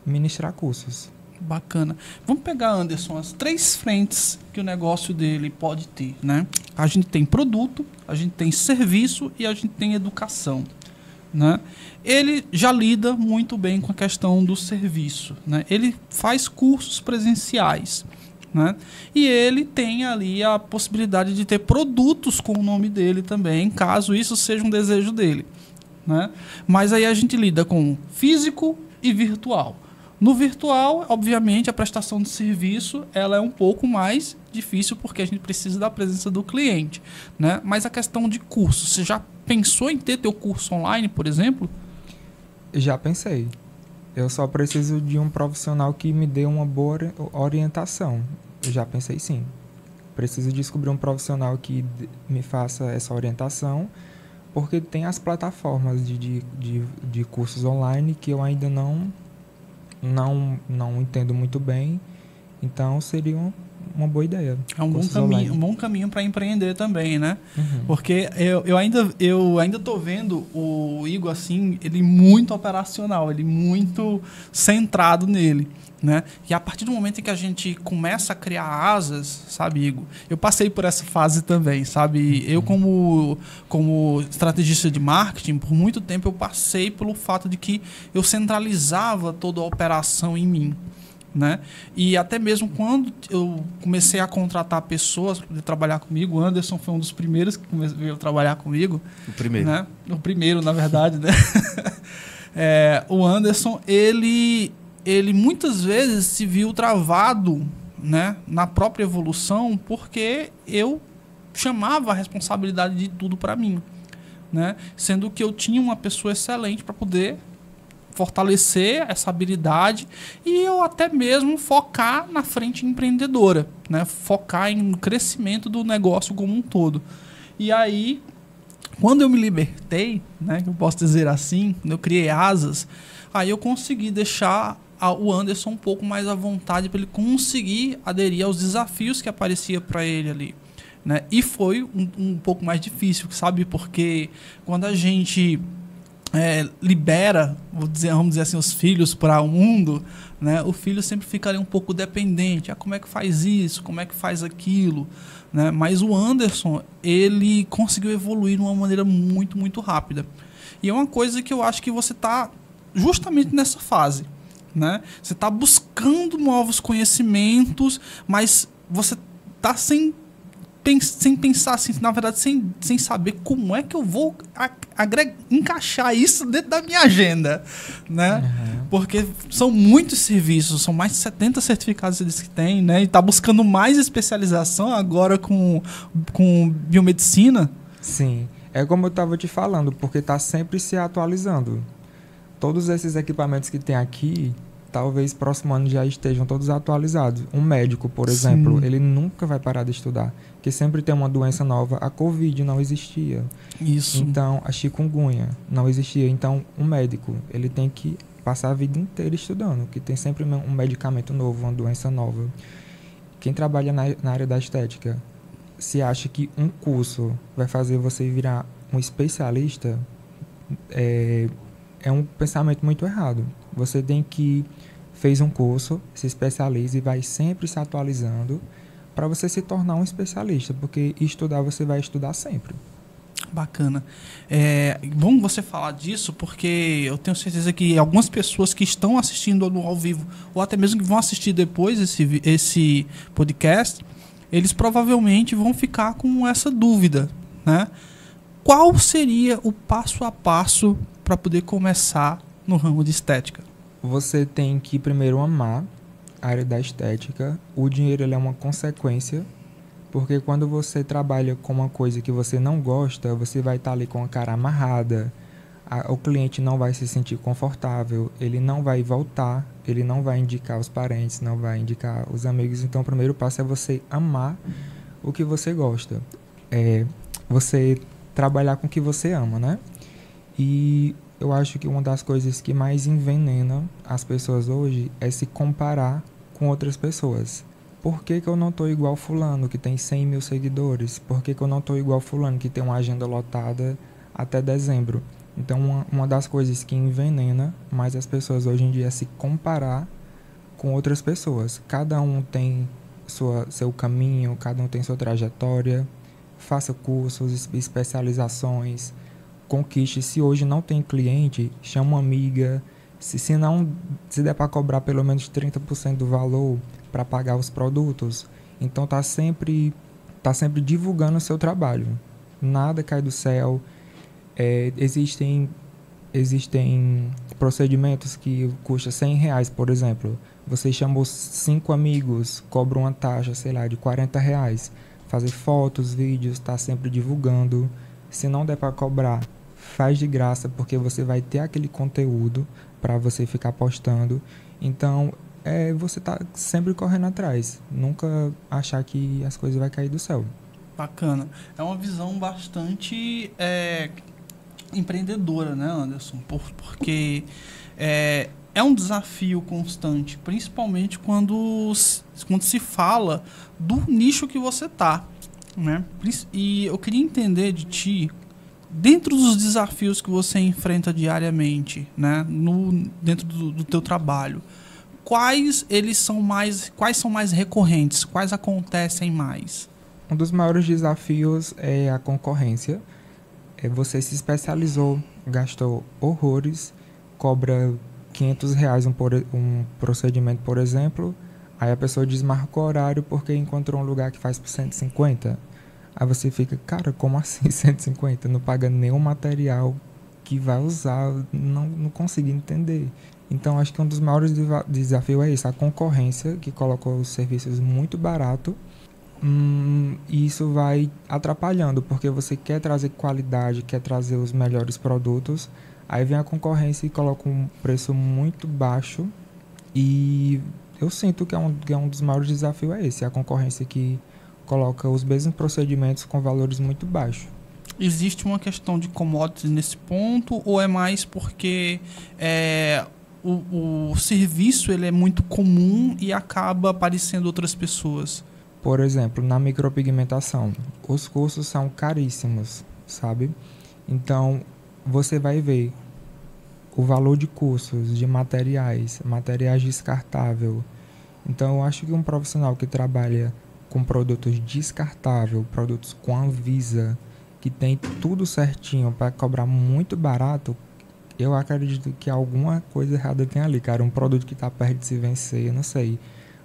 ministrar cursos. Bacana. Vamos pegar, Anderson, as três frentes que o negócio dele pode ter, né? A gente tem produto, a gente tem serviço e a gente tem educação, né? Ele já lida muito bem com a questão do serviço, né? Ele faz cursos presenciais, né? E ele tem ali a possibilidade de ter produtos com o nome dele também, caso isso seja um desejo dele, né? Mas aí a gente lida com físico e virtual. No virtual, obviamente, a prestação de serviço ela é um pouco mais difícil porque a gente precisa da presença do cliente, né? Mas a questão de curso, você já pensou em ter teu curso online, por exemplo? Já pensei. Eu só preciso de um profissional que me dê uma boa ori- orientação. Eu já pensei sim. Preciso descobrir um profissional que me faça essa orientação, porque tem as plataformas de, de, de, de cursos online que eu ainda não, não, não entendo muito bem. Então seria uma, uma boa ideia. É um bom caminho, online. um bom caminho para empreender também, né? Uhum. Porque eu, eu ainda eu ainda tô vendo o Igor assim, ele muito operacional, ele muito centrado nele, né? E a partir do momento em que a gente começa a criar asas, sabe, Igor? Eu passei por essa fase também, sabe? Eu como como estrategista de marketing, por muito tempo eu passei pelo fato de que eu centralizava toda a operação em mim né? E até mesmo quando eu comecei a contratar pessoas para poder trabalhar comigo, o Anderson foi um dos primeiros que veio trabalhar comigo, O primeiro. né? O primeiro, na verdade, né? É, o Anderson, ele, ele muitas vezes se viu travado, né? Na própria evolução, porque eu chamava a responsabilidade de tudo para mim, né? Sendo que eu tinha uma pessoa excelente para poder fortalecer essa habilidade e eu até mesmo focar na frente empreendedora, né? Focar em crescimento do negócio como um todo. E aí, quando eu me libertei, né, eu posso dizer assim, quando eu criei asas, aí eu consegui deixar a- o Anderson um pouco mais à vontade para ele conseguir aderir aos desafios que aparecia para ele ali. Né? E foi um, um pouco mais difícil, sabe? Porque quando a gente é, libera, dizer, vamos dizer assim, os filhos para o mundo, né? O filho sempre fica ali um pouco dependente. Ah, como é que faz isso? Como é que faz aquilo? Né? Mas o Anderson, ele conseguiu evoluir de uma maneira muito, muito rápida. E é uma coisa que eu acho que você está justamente nessa fase. Né? Você está buscando novos conhecimentos, mas você está sem, sem pensar, assim, na verdade, sem, sem saber como é que eu vou encaixar isso dentro da minha agenda. Né? Uhum. Porque são muitos serviços, são mais de 70 certificados eles que têm, né? E tá buscando mais especialização agora com, com biomedicina. Sim, é como eu estava te falando, porque está sempre se atualizando. Todos esses equipamentos que tem aqui, talvez próximo ano já estejam todos atualizados. Um médico, por Sim. exemplo, ele nunca vai parar de estudar, porque sempre tem uma doença nova. A Covid não existia, Isso. então a chikungunya não existia. Então, um médico, ele tem que passar a vida inteira estudando, que tem sempre um medicamento novo, uma doença nova. Quem trabalha na, na área da estética se acha que um curso vai fazer você virar um especialista, é, é um pensamento muito errado. Você tem que fez um curso, se especializa e vai sempre se atualizando para você se tornar um especialista, porque estudar você vai estudar sempre. Bacana. É bom você falar disso, porque eu tenho certeza que algumas pessoas que estão assistindo ao vivo, ou até mesmo que vão assistir depois esse, esse podcast, eles provavelmente vão ficar com essa dúvida, né? Qual seria o passo a passo para poder começar no ramo de estética? Você tem que primeiro amar a área da estética. O dinheiro é uma consequência porque quando você trabalha com uma coisa que você não gosta, você vai estar ali com a cara amarrada, a, o cliente não vai se sentir confortável, ele não vai voltar, ele não vai indicar os parentes, não vai indicar os amigos. Então, o primeiro passo é você amar o que você gosta. É você trabalhar com o que você ama, né? E eu acho que uma das coisas que mais envenena as pessoas hoje é se comparar com outras pessoas. Por que, que eu não estou igual fulano que tem 100 mil seguidores? Por que, que eu não estou igual fulano que tem uma agenda lotada até dezembro? Então, uma, uma das coisas que envenena mais as pessoas hoje em dia é se comparar com outras pessoas. Cada um tem sua, seu caminho, cada um tem sua trajetória. Faça cursos, especializações, conquiste. Se hoje não tem cliente, chama uma amiga. Se, se não se der para cobrar pelo menos 30% do valor, para pagar os produtos. Então tá sempre tá sempre divulgando o seu trabalho. Nada cai do céu. É, existem existem procedimentos que custam 100 reais, por exemplo. Você chamou cinco amigos, cobra uma taxa, sei lá, de 40 reais. Fazer fotos, vídeos, está sempre divulgando. Se não der para cobrar, faz de graça, porque você vai ter aquele conteúdo para você ficar postando. Então, é você tá sempre correndo atrás, nunca achar que as coisas vai cair do céu. Bacana. É uma visão bastante é, empreendedora, né, Anderson? Por, porque é, é um desafio constante, principalmente quando, quando se fala do nicho que você tá, né? E eu queria entender de ti, dentro dos desafios que você enfrenta diariamente, né, no, dentro do, do teu trabalho, quais eles são mais, quais são mais recorrentes, quais acontecem mais? Um dos maiores desafios é a concorrência. É você se especializou, gastou horrores, cobra 500 reais um, por, um procedimento, por exemplo, aí a pessoa desmarca o horário porque encontrou um lugar que faz por 150. Aí você fica, cara, como assim 150? Não paga nenhum material que vai usar, não, não consigo entender. Então, acho que um dos maiores desafios é isso, a concorrência, que coloca os serviços muito barato. Hum, e isso vai atrapalhando, porque você quer trazer qualidade, quer trazer os melhores produtos. Aí vem a concorrência e coloca um preço muito baixo. E eu sinto que é um, que é um dos maiores desafios é esse, a concorrência que coloca os mesmos procedimentos com valores muito baixos. Existe uma questão de commodities nesse ponto ou é mais porque é, o, o serviço ele é muito comum e acaba aparecendo outras pessoas. Por exemplo, na micropigmentação, os cursos são caríssimos, sabe? Então, você vai ver o valor de cursos, de materiais, materiais descartável. Então, eu acho que um profissional que trabalha com produtos descartável, produtos com Anvisa, que tem tudo certinho para cobrar muito barato, eu acredito que alguma coisa errada tem ali, cara. Um produto que está perto de se vencer, eu não sei.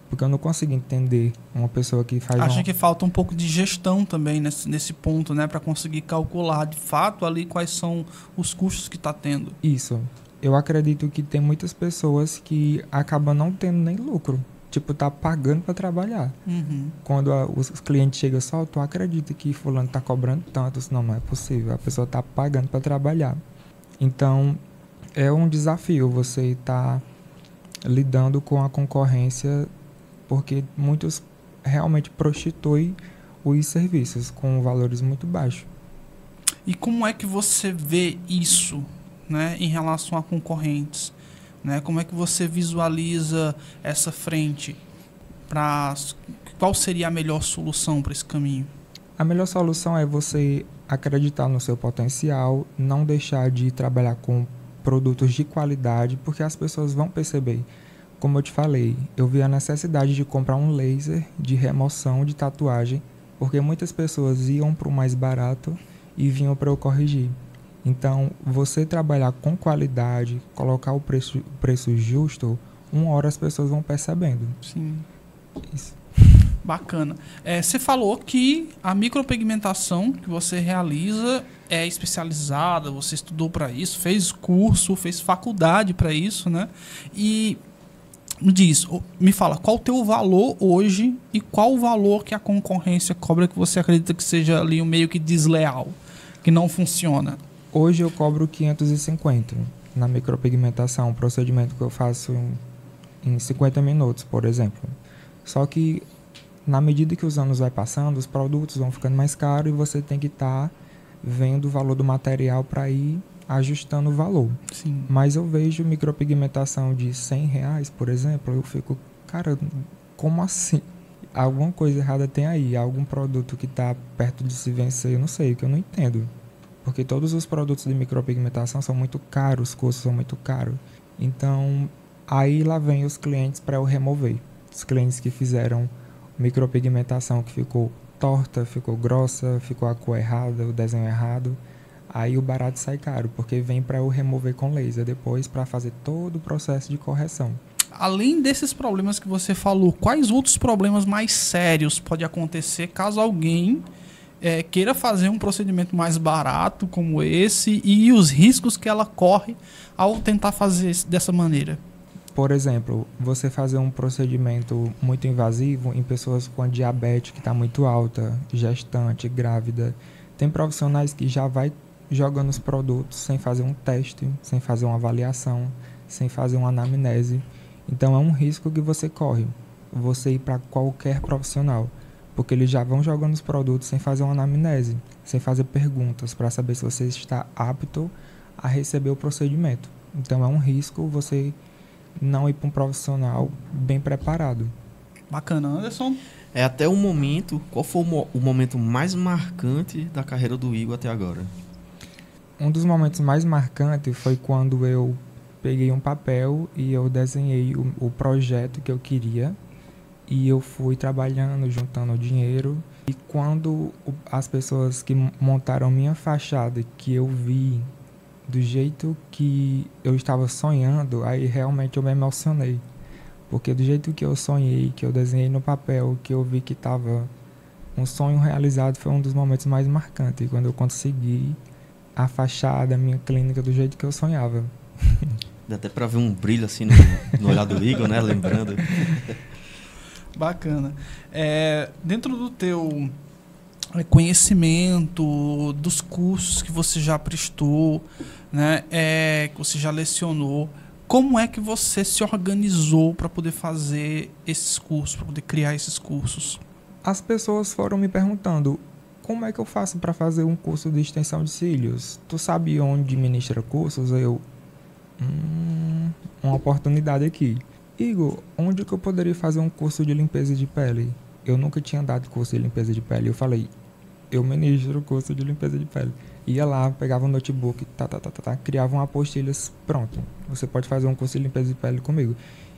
Porque eu não consigo entender uma pessoa que faz. Acho que falta um pouco de gestão também nesse, nesse ponto, né? Para conseguir calcular de fato ali quais são os custos que está tendo. Isso. Eu acredito que tem muitas pessoas que acabam não tendo nem lucro. Tipo, tá pagando para trabalhar. Uhum. Quando a, os clientes chegam só, tu acredita que fulano tá cobrando tanto? Não, não é possível. A pessoa tá pagando para trabalhar. Então, é um desafio você estar tá lidando com a concorrência, porque muitos realmente prostituem os serviços com valores muito baixos. E como é que você vê isso né, em relação a concorrentes? Né? Como é que você visualiza essa frente? Pra, qual seria a melhor solução para esse caminho? A melhor solução é você acreditar no seu potencial, não deixar de trabalhar com produtos de qualidade, porque as pessoas vão perceber. Como eu te falei, eu vi a necessidade de comprar um laser de remoção de tatuagem, porque muitas pessoas iam para o mais barato e vinham para eu corrigir. Então, você trabalhar com qualidade, colocar o preço, preço justo, uma hora as pessoas vão percebendo. Sim. Isso. Bacana. É, você falou que a micropigmentação que você realiza é especializada, você estudou para isso, fez curso, fez faculdade para isso, né? E me diz, me fala, qual o teu valor hoje e qual o valor que a concorrência cobra que você acredita que seja ali um meio que desleal, que não funciona? Hoje eu cobro 550 na micropigmentação, um procedimento que eu faço em 50 minutos, por exemplo. Só que na medida que os anos vai passando, os produtos vão ficando mais caros e você tem que estar tá vendo o valor do material para ir ajustando o valor. Sim. Mas eu vejo micropigmentação de 100 reais, por exemplo, eu fico, cara, como assim? Alguma coisa errada tem aí, algum produto que está perto de se vencer, eu não sei, que eu não entendo. Porque todos os produtos de micropigmentação são muito caros, os custos são muito caros. Então, aí lá vem os clientes para eu remover. Os clientes que fizeram micropigmentação que ficou torta, ficou grossa, ficou a cor errada, o desenho errado. Aí o barato sai caro, porque vem para eu remover com laser depois para fazer todo o processo de correção. Além desses problemas que você falou, quais outros problemas mais sérios pode acontecer caso alguém é, queira fazer um procedimento mais barato como esse e os riscos que ela corre ao tentar fazer dessa maneira? Por exemplo, você fazer um procedimento muito invasivo em pessoas com diabetes que está muito alta, gestante, grávida. Tem profissionais que já vai jogando os produtos sem fazer um teste, sem fazer uma avaliação, sem fazer uma anamnese. Então é um risco que você corre, você ir para qualquer profissional porque eles já vão jogando os produtos sem fazer uma anamnese, sem fazer perguntas para saber se você está apto a receber o procedimento. Então é um risco você não ir para um profissional bem preparado. Bacana, Anderson. É até o momento, qual foi o momento mais marcante da carreira do Igor até agora? Um dos momentos mais marcantes foi quando eu peguei um papel e eu desenhei o, o projeto que eu queria e eu fui trabalhando, juntando dinheiro. E quando as pessoas que montaram minha fachada, que eu vi do jeito que eu estava sonhando, aí realmente eu me emocionei. Porque do jeito que eu sonhei, que eu desenhei no papel, que eu vi que estava um sonho realizado, foi um dos momentos mais marcantes. Quando eu consegui a fachada, a minha clínica do jeito que eu sonhava. Dá até para ver um brilho assim no, no olhar do Igor, né? Lembrando. Bacana. É, dentro do teu é, conhecimento, dos cursos que você já prestou, né, é, que você já lecionou, como é que você se organizou para poder fazer esses cursos, para poder criar esses cursos? As pessoas foram me perguntando como é que eu faço para fazer um curso de extensão de cílios. Tu sabe onde ministra cursos? Eu, hum, uma oportunidade aqui. Igor, onde que eu poderia fazer um curso de limpeza de pele? Eu nunca tinha dado curso de limpeza de pele. Eu falei, eu ministro o curso de limpeza de pele. Ia lá, pegava um notebook, tá, tá, tá, tá, tá, criava uma apostila, pronto. Você pode fazer um curso de limpeza de pele comigo.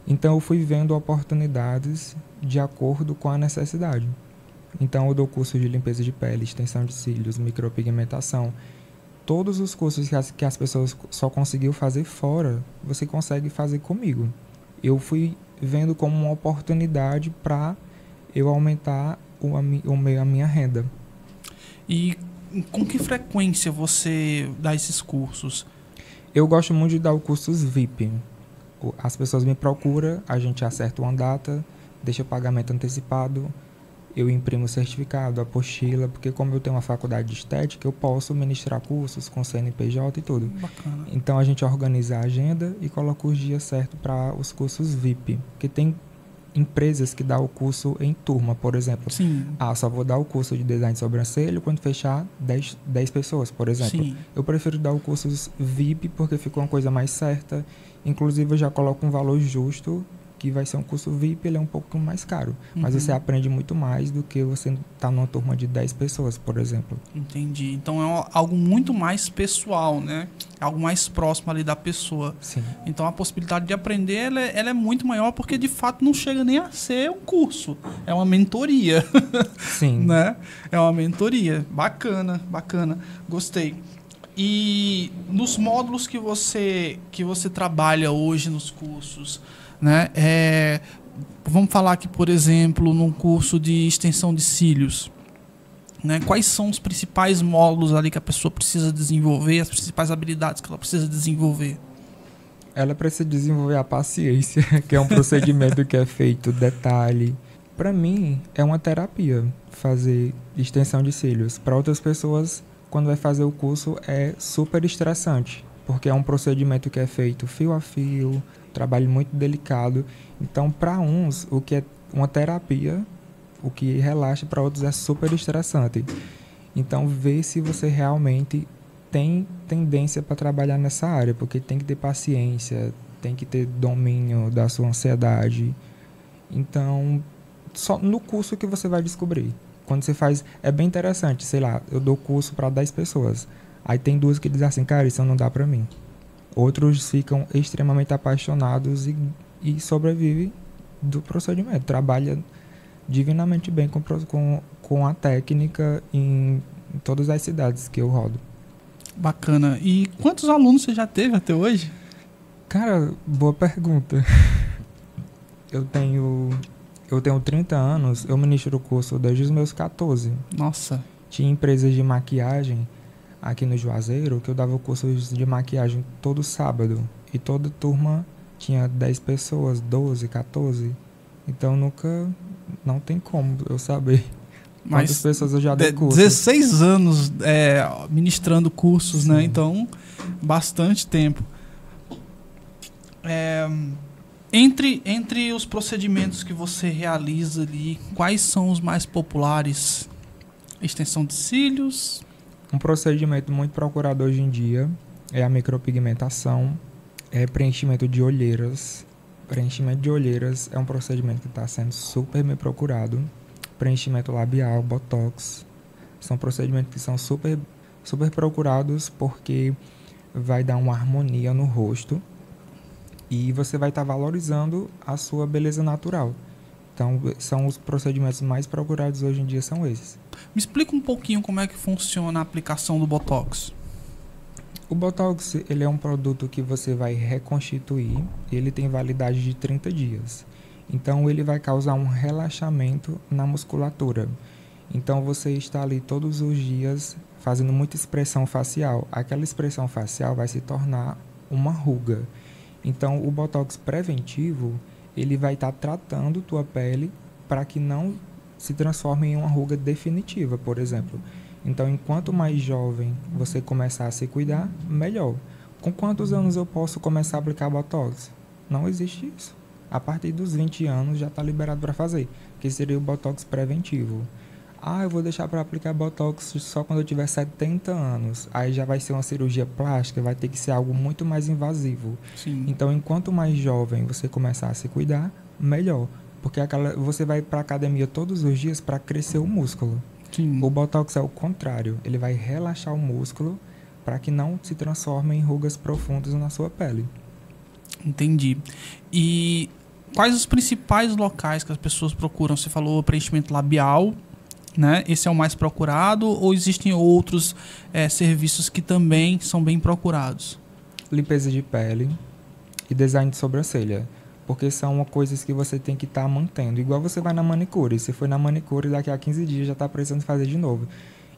Então eu fui vendo oportunidades de acordo com a necessidade. Então eu dou curso de limpeza de pele, extensão de cílios, micropigmentação. Todos os cursos que as, que as pessoas só conseguiu fazer fora, você consegue fazer comigo eu fui vendo como uma oportunidade para eu aumentar o, a, a minha renda. E com que frequência você dá esses cursos? Eu gosto muito de dar os cursos VIP. As pessoas me procuram, a gente acerta uma data, deixa o pagamento antecipado, eu imprimo o certificado, a apostila, porque como eu tenho uma faculdade de estética, eu posso ministrar cursos com CNPJ e tudo. Bacana. Então a gente organiza a agenda e coloca os dias certos para os cursos VIP, porque tem empresas que dão o curso em turma, por exemplo. Sim. Ah, só vou dar o curso de design de sobrancelha quando fechar 10, 10 pessoas, por exemplo. Sim. Eu prefiro dar o curso VIP porque ficou uma coisa mais certa. Inclusive eu já coloco um valor justo que vai ser um curso VIP, ele é um pouco mais caro. Mas Uhum. você aprende muito mais do que você estar numa turma de 10 pessoas, por exemplo. Entendi. Então é algo muito mais pessoal, né? Algo mais próximo ali da pessoa. Sim. Então a possibilidade de aprender ela é, ela é muito maior porque de fato não chega nem a ser um curso, é uma mentoria, Sim. né? É uma mentoria. Bacana, bacana. Gostei. E nos módulos que você que você trabalha hoje nos cursos, né? É, vamos falar aqui, por exemplo, num curso de extensão de cílios. Né? Quais são os principais módulos ali que a pessoa precisa desenvolver, as principais habilidades que ela precisa desenvolver? Ela precisa desenvolver a paciência, que é um procedimento que é feito detalhe. Para mim, é uma terapia fazer extensão de cílios. Para outras pessoas, quando vai fazer o curso, é super estressante, porque é um procedimento que é feito fio a fio, trabalho muito delicado. Então, para uns, o que é uma terapia, o que relaxa, para outros é super estressante. Então, vê se você realmente tem tendência para trabalhar nessa área, porque tem que ter paciência, tem que ter domínio da sua ansiedade. Então, só no curso que você vai descobrir. Quando você faz, é bem interessante, sei lá, eu dou curso para 10 pessoas. Aí tem duas que dizem assim, cara, isso não dá para mim. Outros ficam extremamente apaixonados e, e sobrevivem do procedimento. Trabalha divinamente bem com, com, com a técnica em, em todas as cidades que eu rodo. Bacana. E quantos alunos você já teve até hoje? Cara, boa pergunta. Eu tenho eu tenho 30 anos, eu ministro o curso desde os meus 14. Nossa, Tinha empresas de maquiagem aqui no Juazeiro que eu dava cursos de maquiagem todo sábado e toda turma tinha 10 pessoas, 12, 14. Então nunca não tem como eu saber quantas mas pessoas eu já dei de- curso. 16 anos é, ministrando cursos, né? Sim. Então, bastante tempo. É, entre, entre os procedimentos que você realiza ali, quais são os mais populares? Extensão de cílios, Um procedimento muito procurado hoje em dia é a micropigmentação, é preenchimento de olheiras. Preenchimento de olheiras é um procedimento que está sendo super bem procurado. Preenchimento labial, botox, são procedimentos que são super, super procurados porque vai dar uma harmonia no rosto e você vai estar valorizando a sua beleza natural. Então, são os procedimentos mais procurados hoje em dia são esses. Me explica um pouquinho como é que funciona a aplicação do Botox. O Botox ele é um produto que você vai reconstituir ele tem validade de 30 dias. Então ele vai causar um relaxamento na musculatura. Então você está ali todos os dias fazendo muita expressão facial. Aquela expressão facial vai se tornar uma ruga. Então o Botox preventivo ele vai estar tratando tua pele para que não se transforme em uma ruga definitiva, por exemplo. Então, enquanto mais jovem você começar a se cuidar, melhor. Com quantos anos eu posso começar a aplicar Botox? Não existe isso. A partir dos 20 anos já está liberado para fazer, que seria o Botox preventivo. Ah, eu vou deixar para aplicar Botox só quando eu tiver 70 anos. Aí já vai ser uma cirurgia plástica, vai ter que ser algo muito mais invasivo. Sim. Então, enquanto mais jovem você começar a se cuidar, melhor. Porque aquela, você vai para academia todos os dias para crescer o músculo. Sim. O Botox é o contrário, ele vai relaxar o músculo para que não se transforme em rugas profundas na sua pele. Entendi. E quais os principais locais que as pessoas procuram? Você falou preenchimento labial, né? Esse é o mais procurado ou existem outros eh, serviços que também são bem procurados? Limpeza de pele e design de sobrancelha. Porque são coisas que você tem que estar mantendo. Igual você vai na manicure. Se foi na manicure, daqui a 15 dias já está precisando fazer de novo.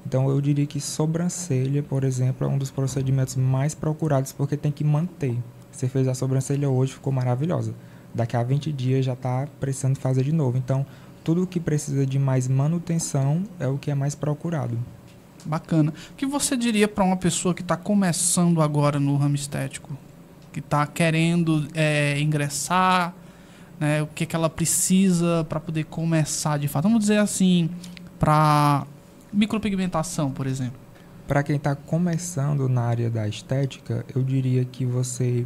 Então eu diria que sobrancelha, por exemplo, é um dos procedimentos mais procurados porque tem que manter. Você fez a sobrancelha hoje, ficou maravilhosa. Daqui a 20 dias já está precisando fazer de novo. Então, tudo que precisa de mais manutenção é o que é mais procurado. Bacana. O que você diria para uma pessoa que está começando agora no ramo estético? Que está querendo eh, ingressar? Né? O que, que ela precisa para poder começar de fato? Vamos dizer assim, para micropigmentação, por exemplo. Para quem está começando na área da estética, eu diria que você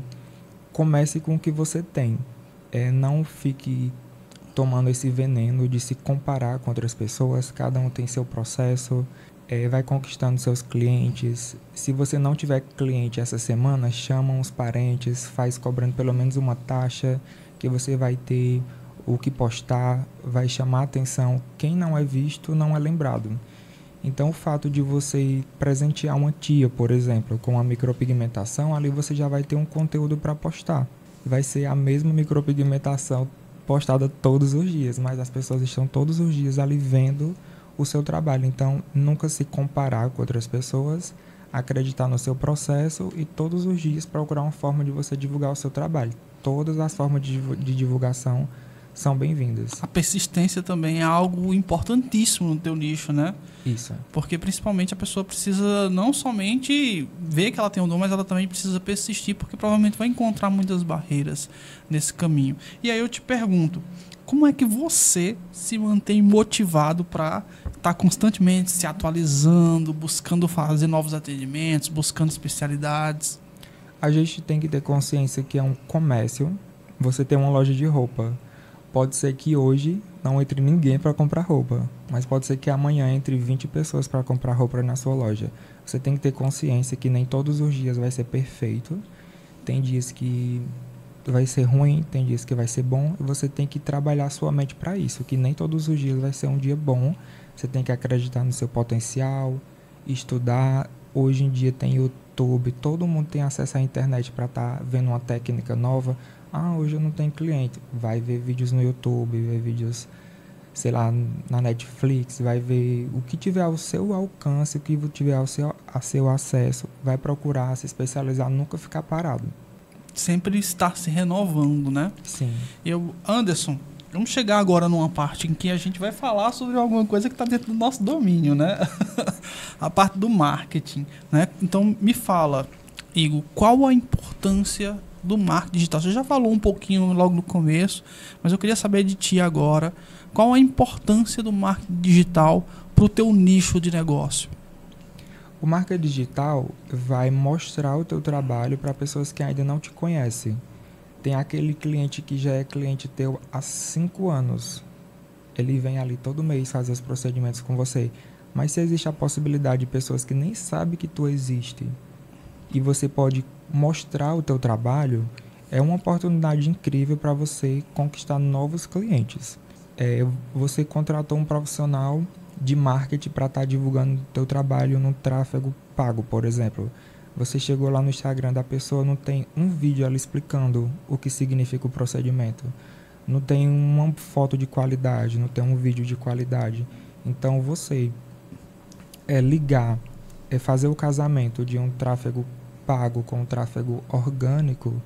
comece com o que você tem. é, não fique tomando esse veneno de se comparar com outras pessoas. Cada um tem seu processo, é, vai conquistando seus clientes. Se você não tiver cliente essa semana, chama uns parentes, faz cobrando pelo menos uma taxa que você vai ter o que postar, vai chamar atenção. Quem não é visto não é lembrado. Então, o fato de você presentear uma tia, por exemplo, com a micropigmentação, ali você já vai ter um conteúdo para postar. Vai ser a mesma micropigmentação postada todos os dias, mas as pessoas estão todos os dias ali vendo o seu trabalho. Então, nunca se comparar com outras pessoas, acreditar no seu processo e todos os dias procurar uma forma de você divulgar o seu trabalho. Todas as formas de, divulgação são bem-vindas. A persistência também é algo importantíssimo no teu nicho, né? Isso. Porque principalmente a pessoa precisa não somente ver que ela tem um dom, mas ela também precisa persistir, porque provavelmente vai encontrar muitas barreiras nesse caminho. E aí eu te pergunto, como é que você se mantém motivado para estar tá constantemente se atualizando, buscando fazer novos atendimentos, buscando especialidades? A gente tem que ter consciência que é um comércio. Você tem uma loja de roupa Pode ser que hoje não entre ninguém para comprar roupa, mas pode ser que amanhã entre 20 pessoas para comprar roupa na sua loja. Você tem que ter consciência que nem todos os dias vai ser perfeito. Tem dias que vai ser ruim, tem dias que vai ser bom, e você tem que trabalhar sua mente para isso, que nem todos os dias vai ser um dia bom. Você tem que acreditar no seu potencial, estudar. Hoje em dia tem YouTube, todo mundo tem acesso à internet para estar tá vendo uma técnica nova ah, hoje eu não tenho cliente. Vai ver vídeos no YouTube, ver vídeos, sei lá, na Netflix, vai ver o que tiver ao seu alcance, o que tiver ao seu, a seu acesso, vai procurar se especializar, nunca ficar parado. Sempre estar se renovando, né? Sim. Eu, Anderson, vamos chegar agora numa parte em que a gente vai falar sobre alguma coisa que está dentro do nosso domínio, né? a parte do marketing, né? Então me fala, Igor, qual a importância do marketing digital. Você já falou um pouquinho logo no começo, mas eu queria saber de ti agora, qual a importância do marketing digital para o teu nicho de negócio? O marketing digital vai mostrar o teu trabalho para pessoas que ainda não te conhecem. Tem aquele cliente que já é cliente teu há cinco anos. Ele vem ali todo mês fazer os procedimentos com você. Mas se existe a possibilidade de pessoas que nem sabem que tu existe e você pode mostrar o teu trabalho, é uma oportunidade incrível para você conquistar novos clientes. É, você contratou um profissional de marketing para estar tá divulgando o teu trabalho no tráfego pago, por exemplo. Você chegou lá no Instagram da pessoa, não tem um vídeo ela explicando o que significa o procedimento. Não tem uma foto de qualidade, não tem um vídeo de qualidade. Então você é ligar, é fazer o casamento de um tráfego pago com tráfego orgânico,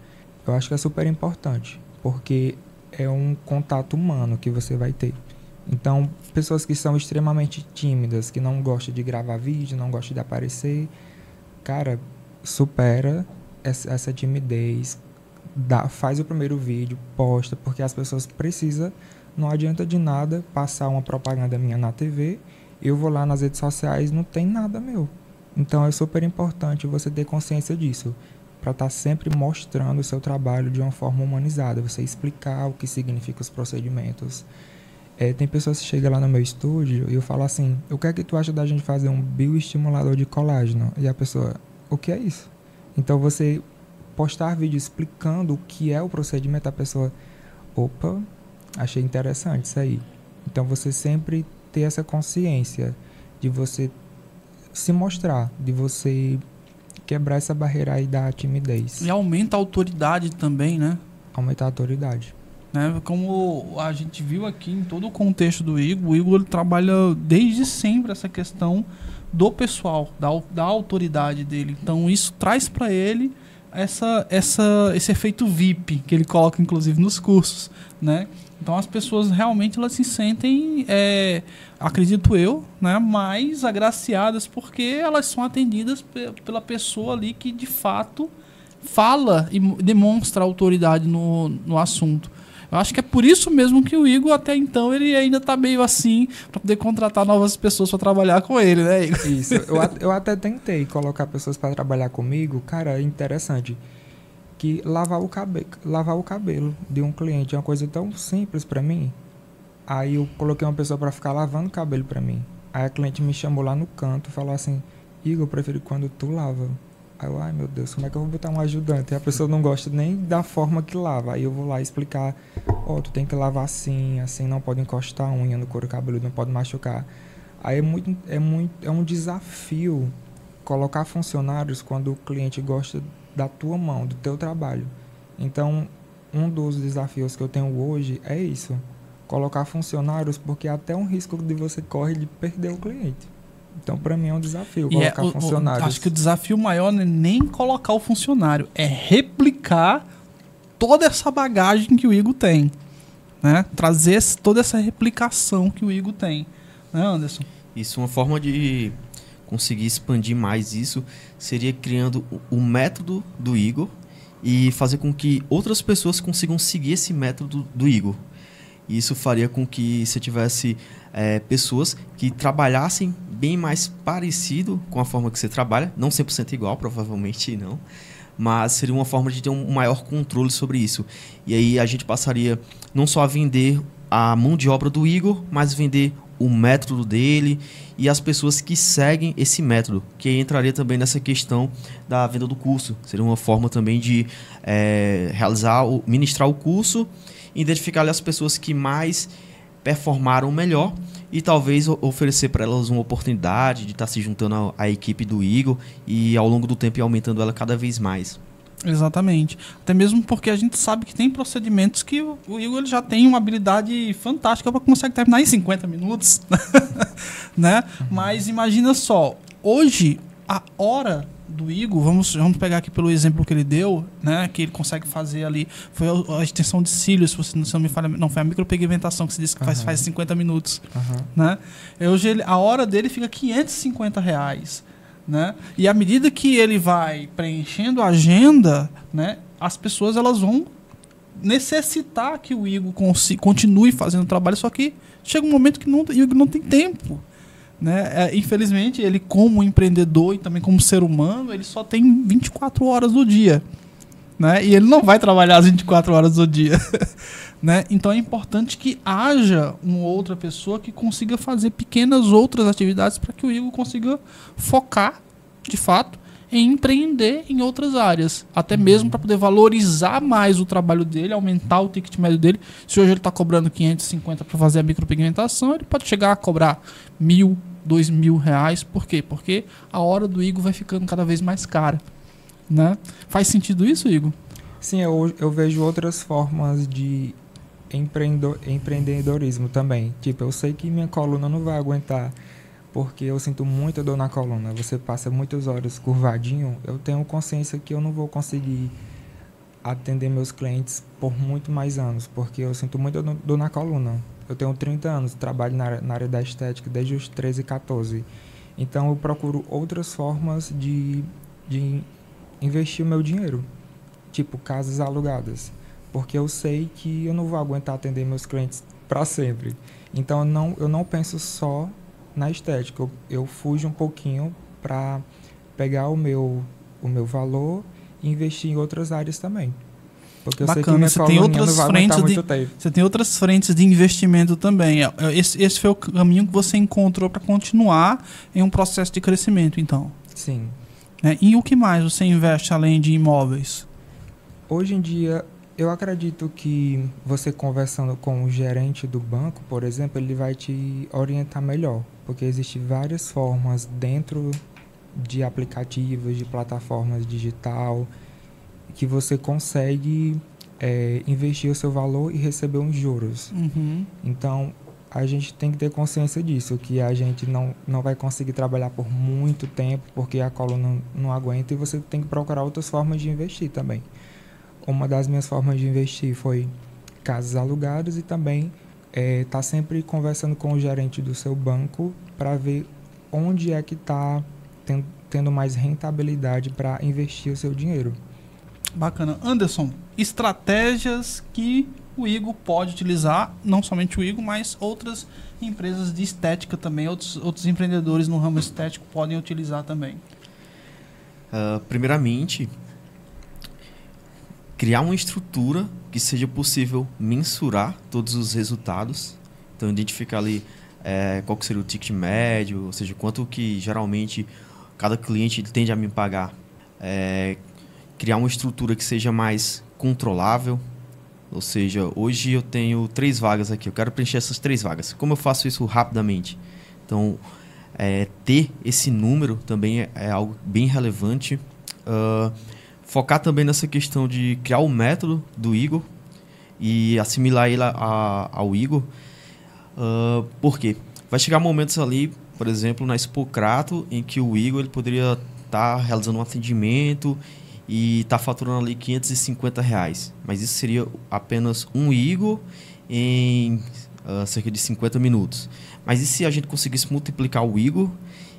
eu acho que é super importante, porque é um contato humano que você vai ter. Então, pessoas que são extremamente tímidas, que não gostam de gravar vídeo, não gostam de aparecer, cara, supera essa, essa timidez, dá, faz o primeiro vídeo, posta, porque as pessoas precisam, não adianta de nada passar uma propaganda minha na TV, eu vou lá nas redes sociais, não tem nada meu. Então é super importante você ter consciência disso, para estar tá sempre mostrando o seu trabalho de uma forma humanizada, você explicar o que significa os procedimentos. É, tem pessoas que chegam lá no meu estúdio e eu falo assim: o que é que tu acha da gente fazer um bioestimulador de colágeno? E a pessoa, o que é isso? Então você postar vídeo explicando o que é o procedimento, a pessoa, opa, achei interessante isso aí. Então você sempre ter essa consciência de você se mostrar, de você quebrar essa barreira aí da timidez. E aumenta a autoridade também, né? Aumentar a autoridade. Né? Como a gente viu aqui em todo o contexto do Igor, o Igor trabalha desde sempre essa questão do pessoal, da, da autoridade dele. Então isso traz para ele essa, essa, esse efeito VIP que ele coloca inclusive nos cursos, né? Então as pessoas realmente elas se sentem, é, acredito eu, né, mais agraciadas porque elas são atendidas pela pessoa ali que de fato fala e demonstra autoridade no, no assunto. Eu acho que é por isso mesmo que o Igor até então ele ainda está meio assim para poder contratar novas pessoas para trabalhar com ele, né, Igor? Isso. Eu, eu até tentei colocar pessoas para trabalhar comigo. Cara, é interessante que lavar o cabelo, lavar o cabelo de um cliente é uma coisa tão simples para mim. Aí eu coloquei uma pessoa para ficar lavando o cabelo para mim. Aí a cliente me chamou lá no canto falou assim: "Igor, eu prefiro quando tu lava". Aí eu, ai meu Deus, como é que eu vou botar um ajudante? E a pessoa não gosta nem da forma que lava. Aí eu vou lá explicar, ó, oh, tu tem que lavar assim, assim, não pode encostar a unha no couro cabeludo, não pode machucar. Aí é muito, é muito, é um desafio colocar funcionários quando o cliente gosta da tua mão, do teu trabalho. Então, um dos desafios que eu tenho hoje é isso, colocar funcionários, porque até um risco de você corre de perder o cliente. Então, para mim é um desafio e é colocar é, funcionários. acho que o desafio maior não é nem colocar o funcionário, é replicar toda essa bagagem que o Igor tem. Né? Trazer toda essa replicação que o Igor tem. Né, Anderson? Isso, uma forma de conseguir expandir mais isso seria criando o método do Igor e fazer com que outras pessoas consigam seguir esse método do Igor. Isso faria com que você tivesse é, pessoas que trabalhassem bem mais parecido com a forma que você trabalha, não 100% igual, provavelmente não, mas seria uma forma de ter um maior controle sobre isso. E aí a gente passaria não só a vender a mão de obra do Igor, mas vender o método dele e as pessoas que seguem esse método, que entraria também nessa questão da venda do curso. Seria uma forma também de é, realizar, o, ministrar o curso, identificar as pessoas que mais performaram melhor e talvez oferecer para elas uma oportunidade de estar tá se juntando à, equipe do Igor e ao longo do tempo aumentando ela cada vez mais. Exatamente. Até mesmo porque a gente sabe que tem procedimentos que o, Igor já tem uma habilidade fantástica para conseguir terminar em 50 minutos, né? Uhum. Mas imagina só, hoje a hora do Igor, vamos, vamos pegar aqui pelo exemplo que ele deu, né, que ele consegue fazer ali, foi a, a extensão de cílios, se você não, me falha, não, foi a micropigmentação que se disse que uhum. faz, faz 50 minutos, uhum. né? Hoje ele, a hora dele fica 550 reais, né? E à medida que ele vai preenchendo a agenda, né, as pessoas elas vão necessitar que o Igor continue fazendo o trabalho, só que chega um momento que não, o Igor não tem tempo. Né? É, infelizmente, ele como empreendedor e também como ser humano, ele só tem 24 horas do dia. Né? E ele não vai trabalhar as 24 horas do dia. né? Então é importante que haja uma outra pessoa que consiga fazer pequenas outras atividades para que o Igor consiga focar, de fato, em empreender em outras áreas. Até uhum. mesmo para poder valorizar mais o trabalho dele, aumentar o ticket médio dele. Se hoje ele está cobrando 550 para fazer a micropigmentação, ele pode chegar a cobrar mil, dois mil reais. Por quê? Porque a hora do Igor vai ficando cada vez mais cara. Né? Faz sentido isso, Igor? Sim, eu, eu vejo outras formas de empreendedorismo também. Tipo, eu sei que minha coluna não vai aguentar porque eu sinto muita dor na coluna. Você passa muitas horas curvadinho, eu tenho consciência que eu não vou conseguir atender meus clientes por muito mais anos, porque eu sinto muita dor na coluna. Eu tenho 30 anos, trabalho na área, na área da estética desde os 13 e 14. Então eu procuro outras formas de, de investir o meu dinheiro, tipo casas alugadas, porque eu sei que eu não vou aguentar atender meus clientes para sempre. Então eu não, eu não penso só na estética. Eu, eu fujo um pouquinho para pegar o meu, o meu valor e investir em outras áreas também. Porque Bacana, você tem outras frentes de, você tem outras frentes de investimento também. É, é, esse, esse foi o caminho que você encontrou para continuar em um processo de crescimento, então. Sim. É, e o que mais você investe além de imóveis? Hoje em dia, eu acredito que você conversando com o gerente do banco, por exemplo, ele vai te orientar melhor porque existem várias formas dentro de aplicativos, de plataformas digital, que você consegue é, investir o seu valor e receber uns juros. Uhum. Então, a gente tem que ter consciência disso, que a gente não, não vai conseguir trabalhar por muito tempo, porque a coluna não, não aguenta, e você tem que procurar outras formas de investir também. Uma das minhas formas de investir foi casas alugadas e também é, tá sempre conversando com o gerente do seu banco para ver onde é que está tendo mais rentabilidade para investir o seu dinheiro. Bacana. Anderson, estratégias que o Igor pode utilizar, não somente o Igor, mas outras empresas de estética também, outros, outros empreendedores no ramo estético podem utilizar também. Uh, primeiramente, criar uma estrutura que seja possível mensurar todos os resultados. Então, identificar ali é, qual seria o ticket médio, ou seja, quanto que geralmente cada cliente tende a me pagar. É, criar uma estrutura que seja mais controlável. Ou seja, hoje eu tenho três vagas aqui, eu quero preencher essas três vagas. Como eu faço isso rapidamente? Então, é, ter esse número também é, é algo bem relevante. Uh, focar também nessa questão de criar o método do Igor e assimilar ele a, a, ao Igor. Uh, por quê? Vai chegar momentos ali, por exemplo, na Expocrato, em que o Igor ele poderia estar tá realizando um atendimento e está faturando ali 550 reais. Mas isso seria apenas um Igor em uh, cerca de 50 minutos. Mas e se a gente conseguisse multiplicar o Igor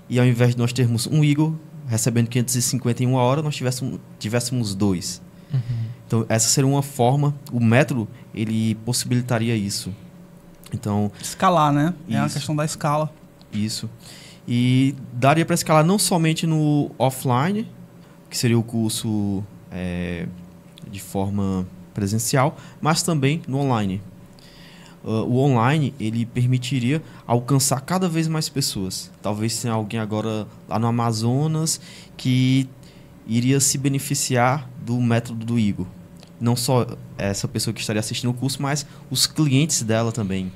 e ao invés de nós termos um Igor recebendo 550 em uma hora, nós tivéssemos, tivéssemos dois? Uhum. Então essa seria uma forma, o método ele possibilitaria isso. Então escalar, né? É a questão da escala. Isso. E daria para escalar não somente no offline, que seria o curso é, de forma presencial, mas também no online. Uh, o online ele permitiria alcançar cada vez mais pessoas. Talvez tenha alguém agora lá no Amazonas que iria se beneficiar do método do Igor. Não só essa pessoa que estaria assistindo o curso, mas os clientes dela também.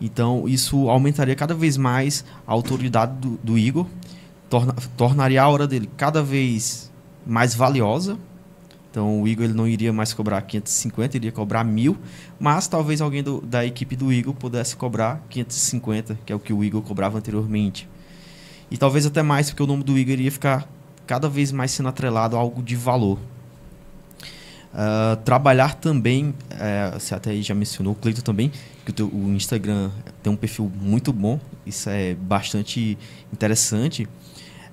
Então, isso aumentaria cada vez mais a autoridade do, do Igor torna, tornaria a hora dele cada vez mais valiosa. Então o Igor ele não iria mais cobrar 550, iria cobrar mil, mas talvez alguém do, da equipe do Igor pudesse cobrar 550, que é o que o Igor cobrava anteriormente. E talvez até mais, porque o nome do Igor iria ficar cada vez mais sendo atrelado a algo de valor. Uh, trabalhar também, uh, você até já mencionou, o Cleito também, que o, teu, o Instagram tem um perfil muito bom, isso é bastante interessante.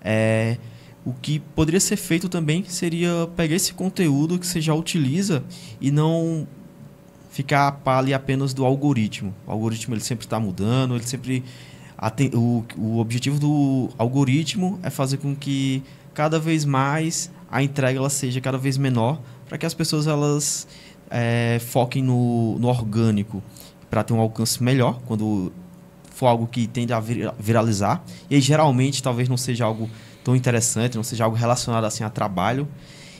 É, o que poderia ser feito também seria pegar esse conteúdo que você já utiliza e não ficar ali apenas do algoritmo. O algoritmo ele sempre está mudando, ele sempre o, o objetivo do algoritmo é fazer com que cada vez mais a entrega ela seja cada vez menor para que as pessoas elas é, foquem no, no orgânico para ter um alcance melhor quando for algo que tende a viralizar. E aí, geralmente, talvez não seja algo tão interessante, não seja algo relacionado assim a trabalho.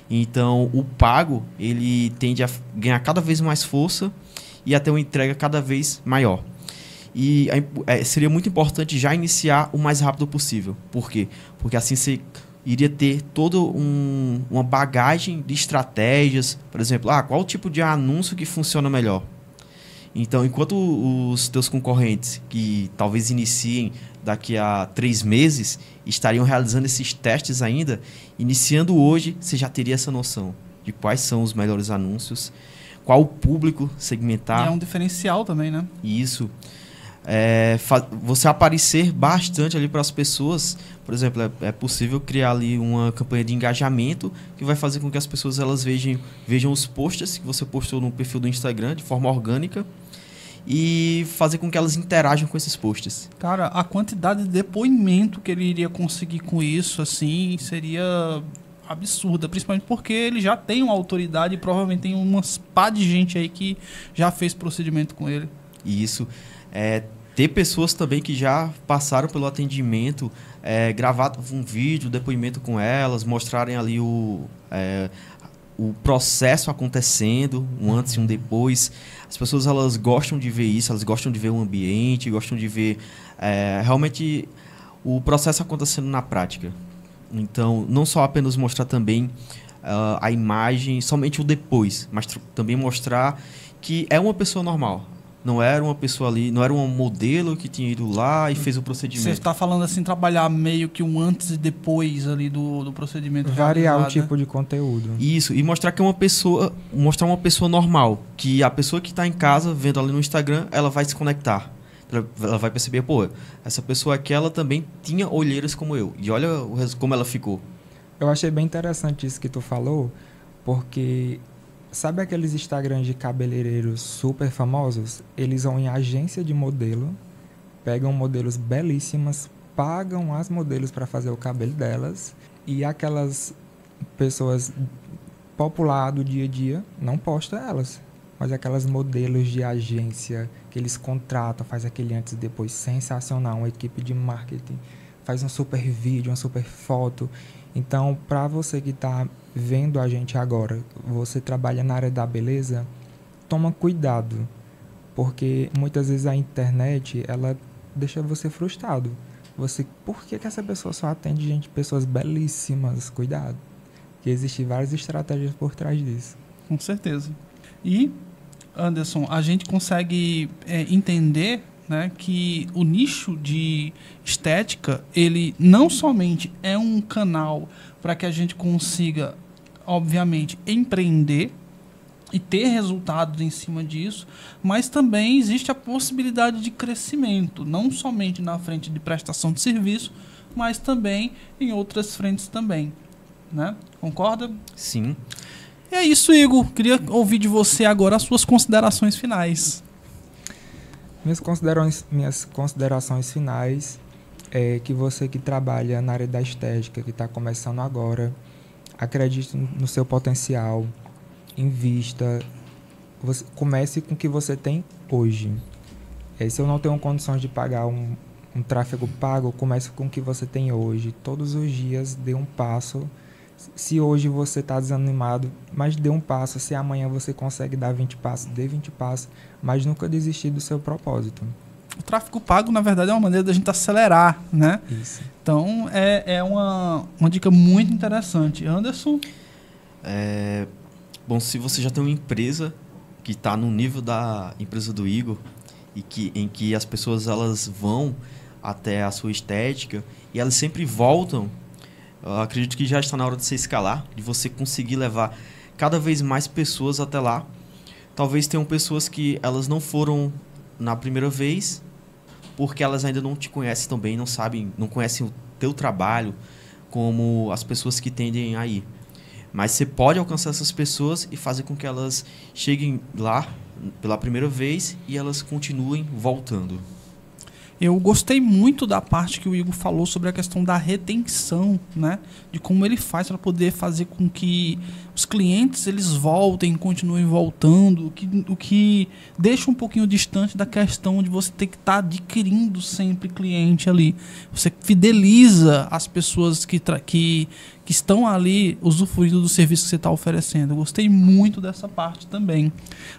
Então, o pago, ele tende a ganhar cada vez mais força e a ter uma entrega cada vez maior. E é, seria muito importante já iniciar o mais rápido possível. Por quê? Porque assim você iria ter toda um, uma bagagem de estratégias. Por exemplo, ah, qual tipo de anúncio que funciona melhor? Então, enquanto os teus concorrentes, que talvez iniciem daqui a três meses, estariam realizando esses testes ainda, iniciando hoje, você já teria essa noção de quais são os melhores anúncios, qual o público segmentar. E é um diferencial também, né? Isso. É, você aparecer bastante ali para as pessoas, por exemplo, é, é, possível criar ali uma campanha de engajamento que vai fazer com que as pessoas elas vejam, vejam os posts que você postou no perfil do Instagram de forma orgânica e fazer com que elas interajam com esses posts. Cara, a quantidade de depoimento que ele iria conseguir com isso, assim, seria absurda, principalmente porque ele já tem uma autoridade e provavelmente tem umas pá de gente aí que já fez procedimento com ele. Isso. É, ter pessoas também que já passaram pelo atendimento, é, gravar um vídeo, depoimento com elas, mostrarem ali o, é, o processo acontecendo, um antes e um depois. As pessoas elas gostam de ver isso, elas gostam de ver o ambiente, gostam de ver é, realmente o processo acontecendo na prática. Então, não só apenas mostrar também uh, a imagem, somente o depois, mas também mostrar que é uma pessoa normal. Não era uma pessoa ali, não era um modelo que tinha ido lá e fez o procedimento. Você está falando assim, trabalhar meio que um antes e depois ali do, do procedimento. Variar o tipo de conteúdo. Isso, e mostrar que é uma pessoa, mostrar uma pessoa normal. Que a pessoa que está em casa, vendo ali no Instagram, ela vai se conectar. Ela vai perceber, pô, essa pessoa aqui, ela também tinha olheiras como eu. E olha como ela ficou. Eu achei bem interessante isso que tu falou, porque Sabe aqueles Instagrams de cabeleireiros super famosos? Eles vão em agência de modelo, pegam modelos belíssimas, pagam as modelos para fazer o cabelo delas e aquelas pessoas popular do dia a dia não posta elas. Mas aquelas modelos de agência que eles contratam, faz aquele antes e depois sensacional, uma equipe de marketing, faz um super vídeo, uma super foto. Então, para você que está vendo a gente agora, você trabalha na área da beleza, toma cuidado, porque muitas vezes a internet ela deixa você frustrado. Você, por que, que essa pessoa só atende gente, pessoas belíssimas? Cuidado, que existem várias estratégias por trás disso. Com certeza. E Anderson, a gente consegue é, entender né, que o nicho de estética ele não somente é um canal para que a gente consiga, obviamente, empreender e ter resultados em cima disso, mas também existe a possibilidade de crescimento, não somente na frente de prestação de serviço, mas também em outras frentes também, né? Concorda? Sim. E é isso, Igor. Queria ouvir de você agora as suas considerações finais. Minhas considerações, minhas considerações finais é que você que trabalha na área da estética, que está começando agora, acredite no seu potencial, invista, você, comece com o que você tem hoje. É, se eu não tenho condições de pagar um, um tráfego pago, comece com o que você tem hoje. Todos os dias dê um passo se hoje você está desanimado, mas dê um passo. Se amanhã você consegue dar 20 passos, dê 20 passos, mas nunca desistir do seu propósito. O tráfego pago, na verdade, é uma maneira da gente acelerar, né? Isso. Então, é, é uma, uma dica muito interessante. Anderson? É, bom, se você já tem uma empresa que está no nível da empresa do Igor e que, em que as pessoas elas vão até a sua estética e elas sempre voltam acredito que já está na hora de você escalar, de você conseguir levar cada vez mais pessoas até lá. Talvez tenham pessoas que elas não foram na primeira vez, porque elas ainda não te conhecem tão bem, não sabem, não conhecem o teu trabalho como as pessoas que tendem a ir. Mas você pode alcançar essas pessoas e fazer com que elas cheguem lá pela primeira vez e elas continuem voltando. Eu gostei muito da parte que o Igor falou sobre a questão da retenção, né? De como ele faz para poder fazer com que os clientes eles voltem, continuem voltando, o que, o que deixa um pouquinho distante da questão de você ter que estar tá adquirindo sempre cliente ali. Você fideliza as pessoas que, que, que estão ali usufruindo do serviço que você está oferecendo. Eu gostei muito dessa parte também,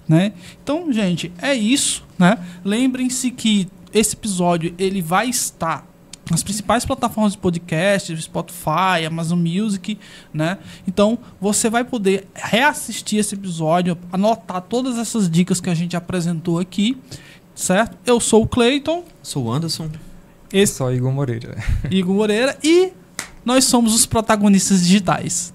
né? Então, gente, é isso, né? Lembrem-se que esse episódio ele vai estar nas principais plataformas de podcast, Spotify, Amazon Music, né? Então você vai poder reassistir esse episódio, anotar todas essas dicas que a gente apresentou aqui, certo? Eu sou o Clayton. Sou o Anderson. Esse... Sou Igor Moreira. Igor Moreira e nós somos os protagonistas digitais.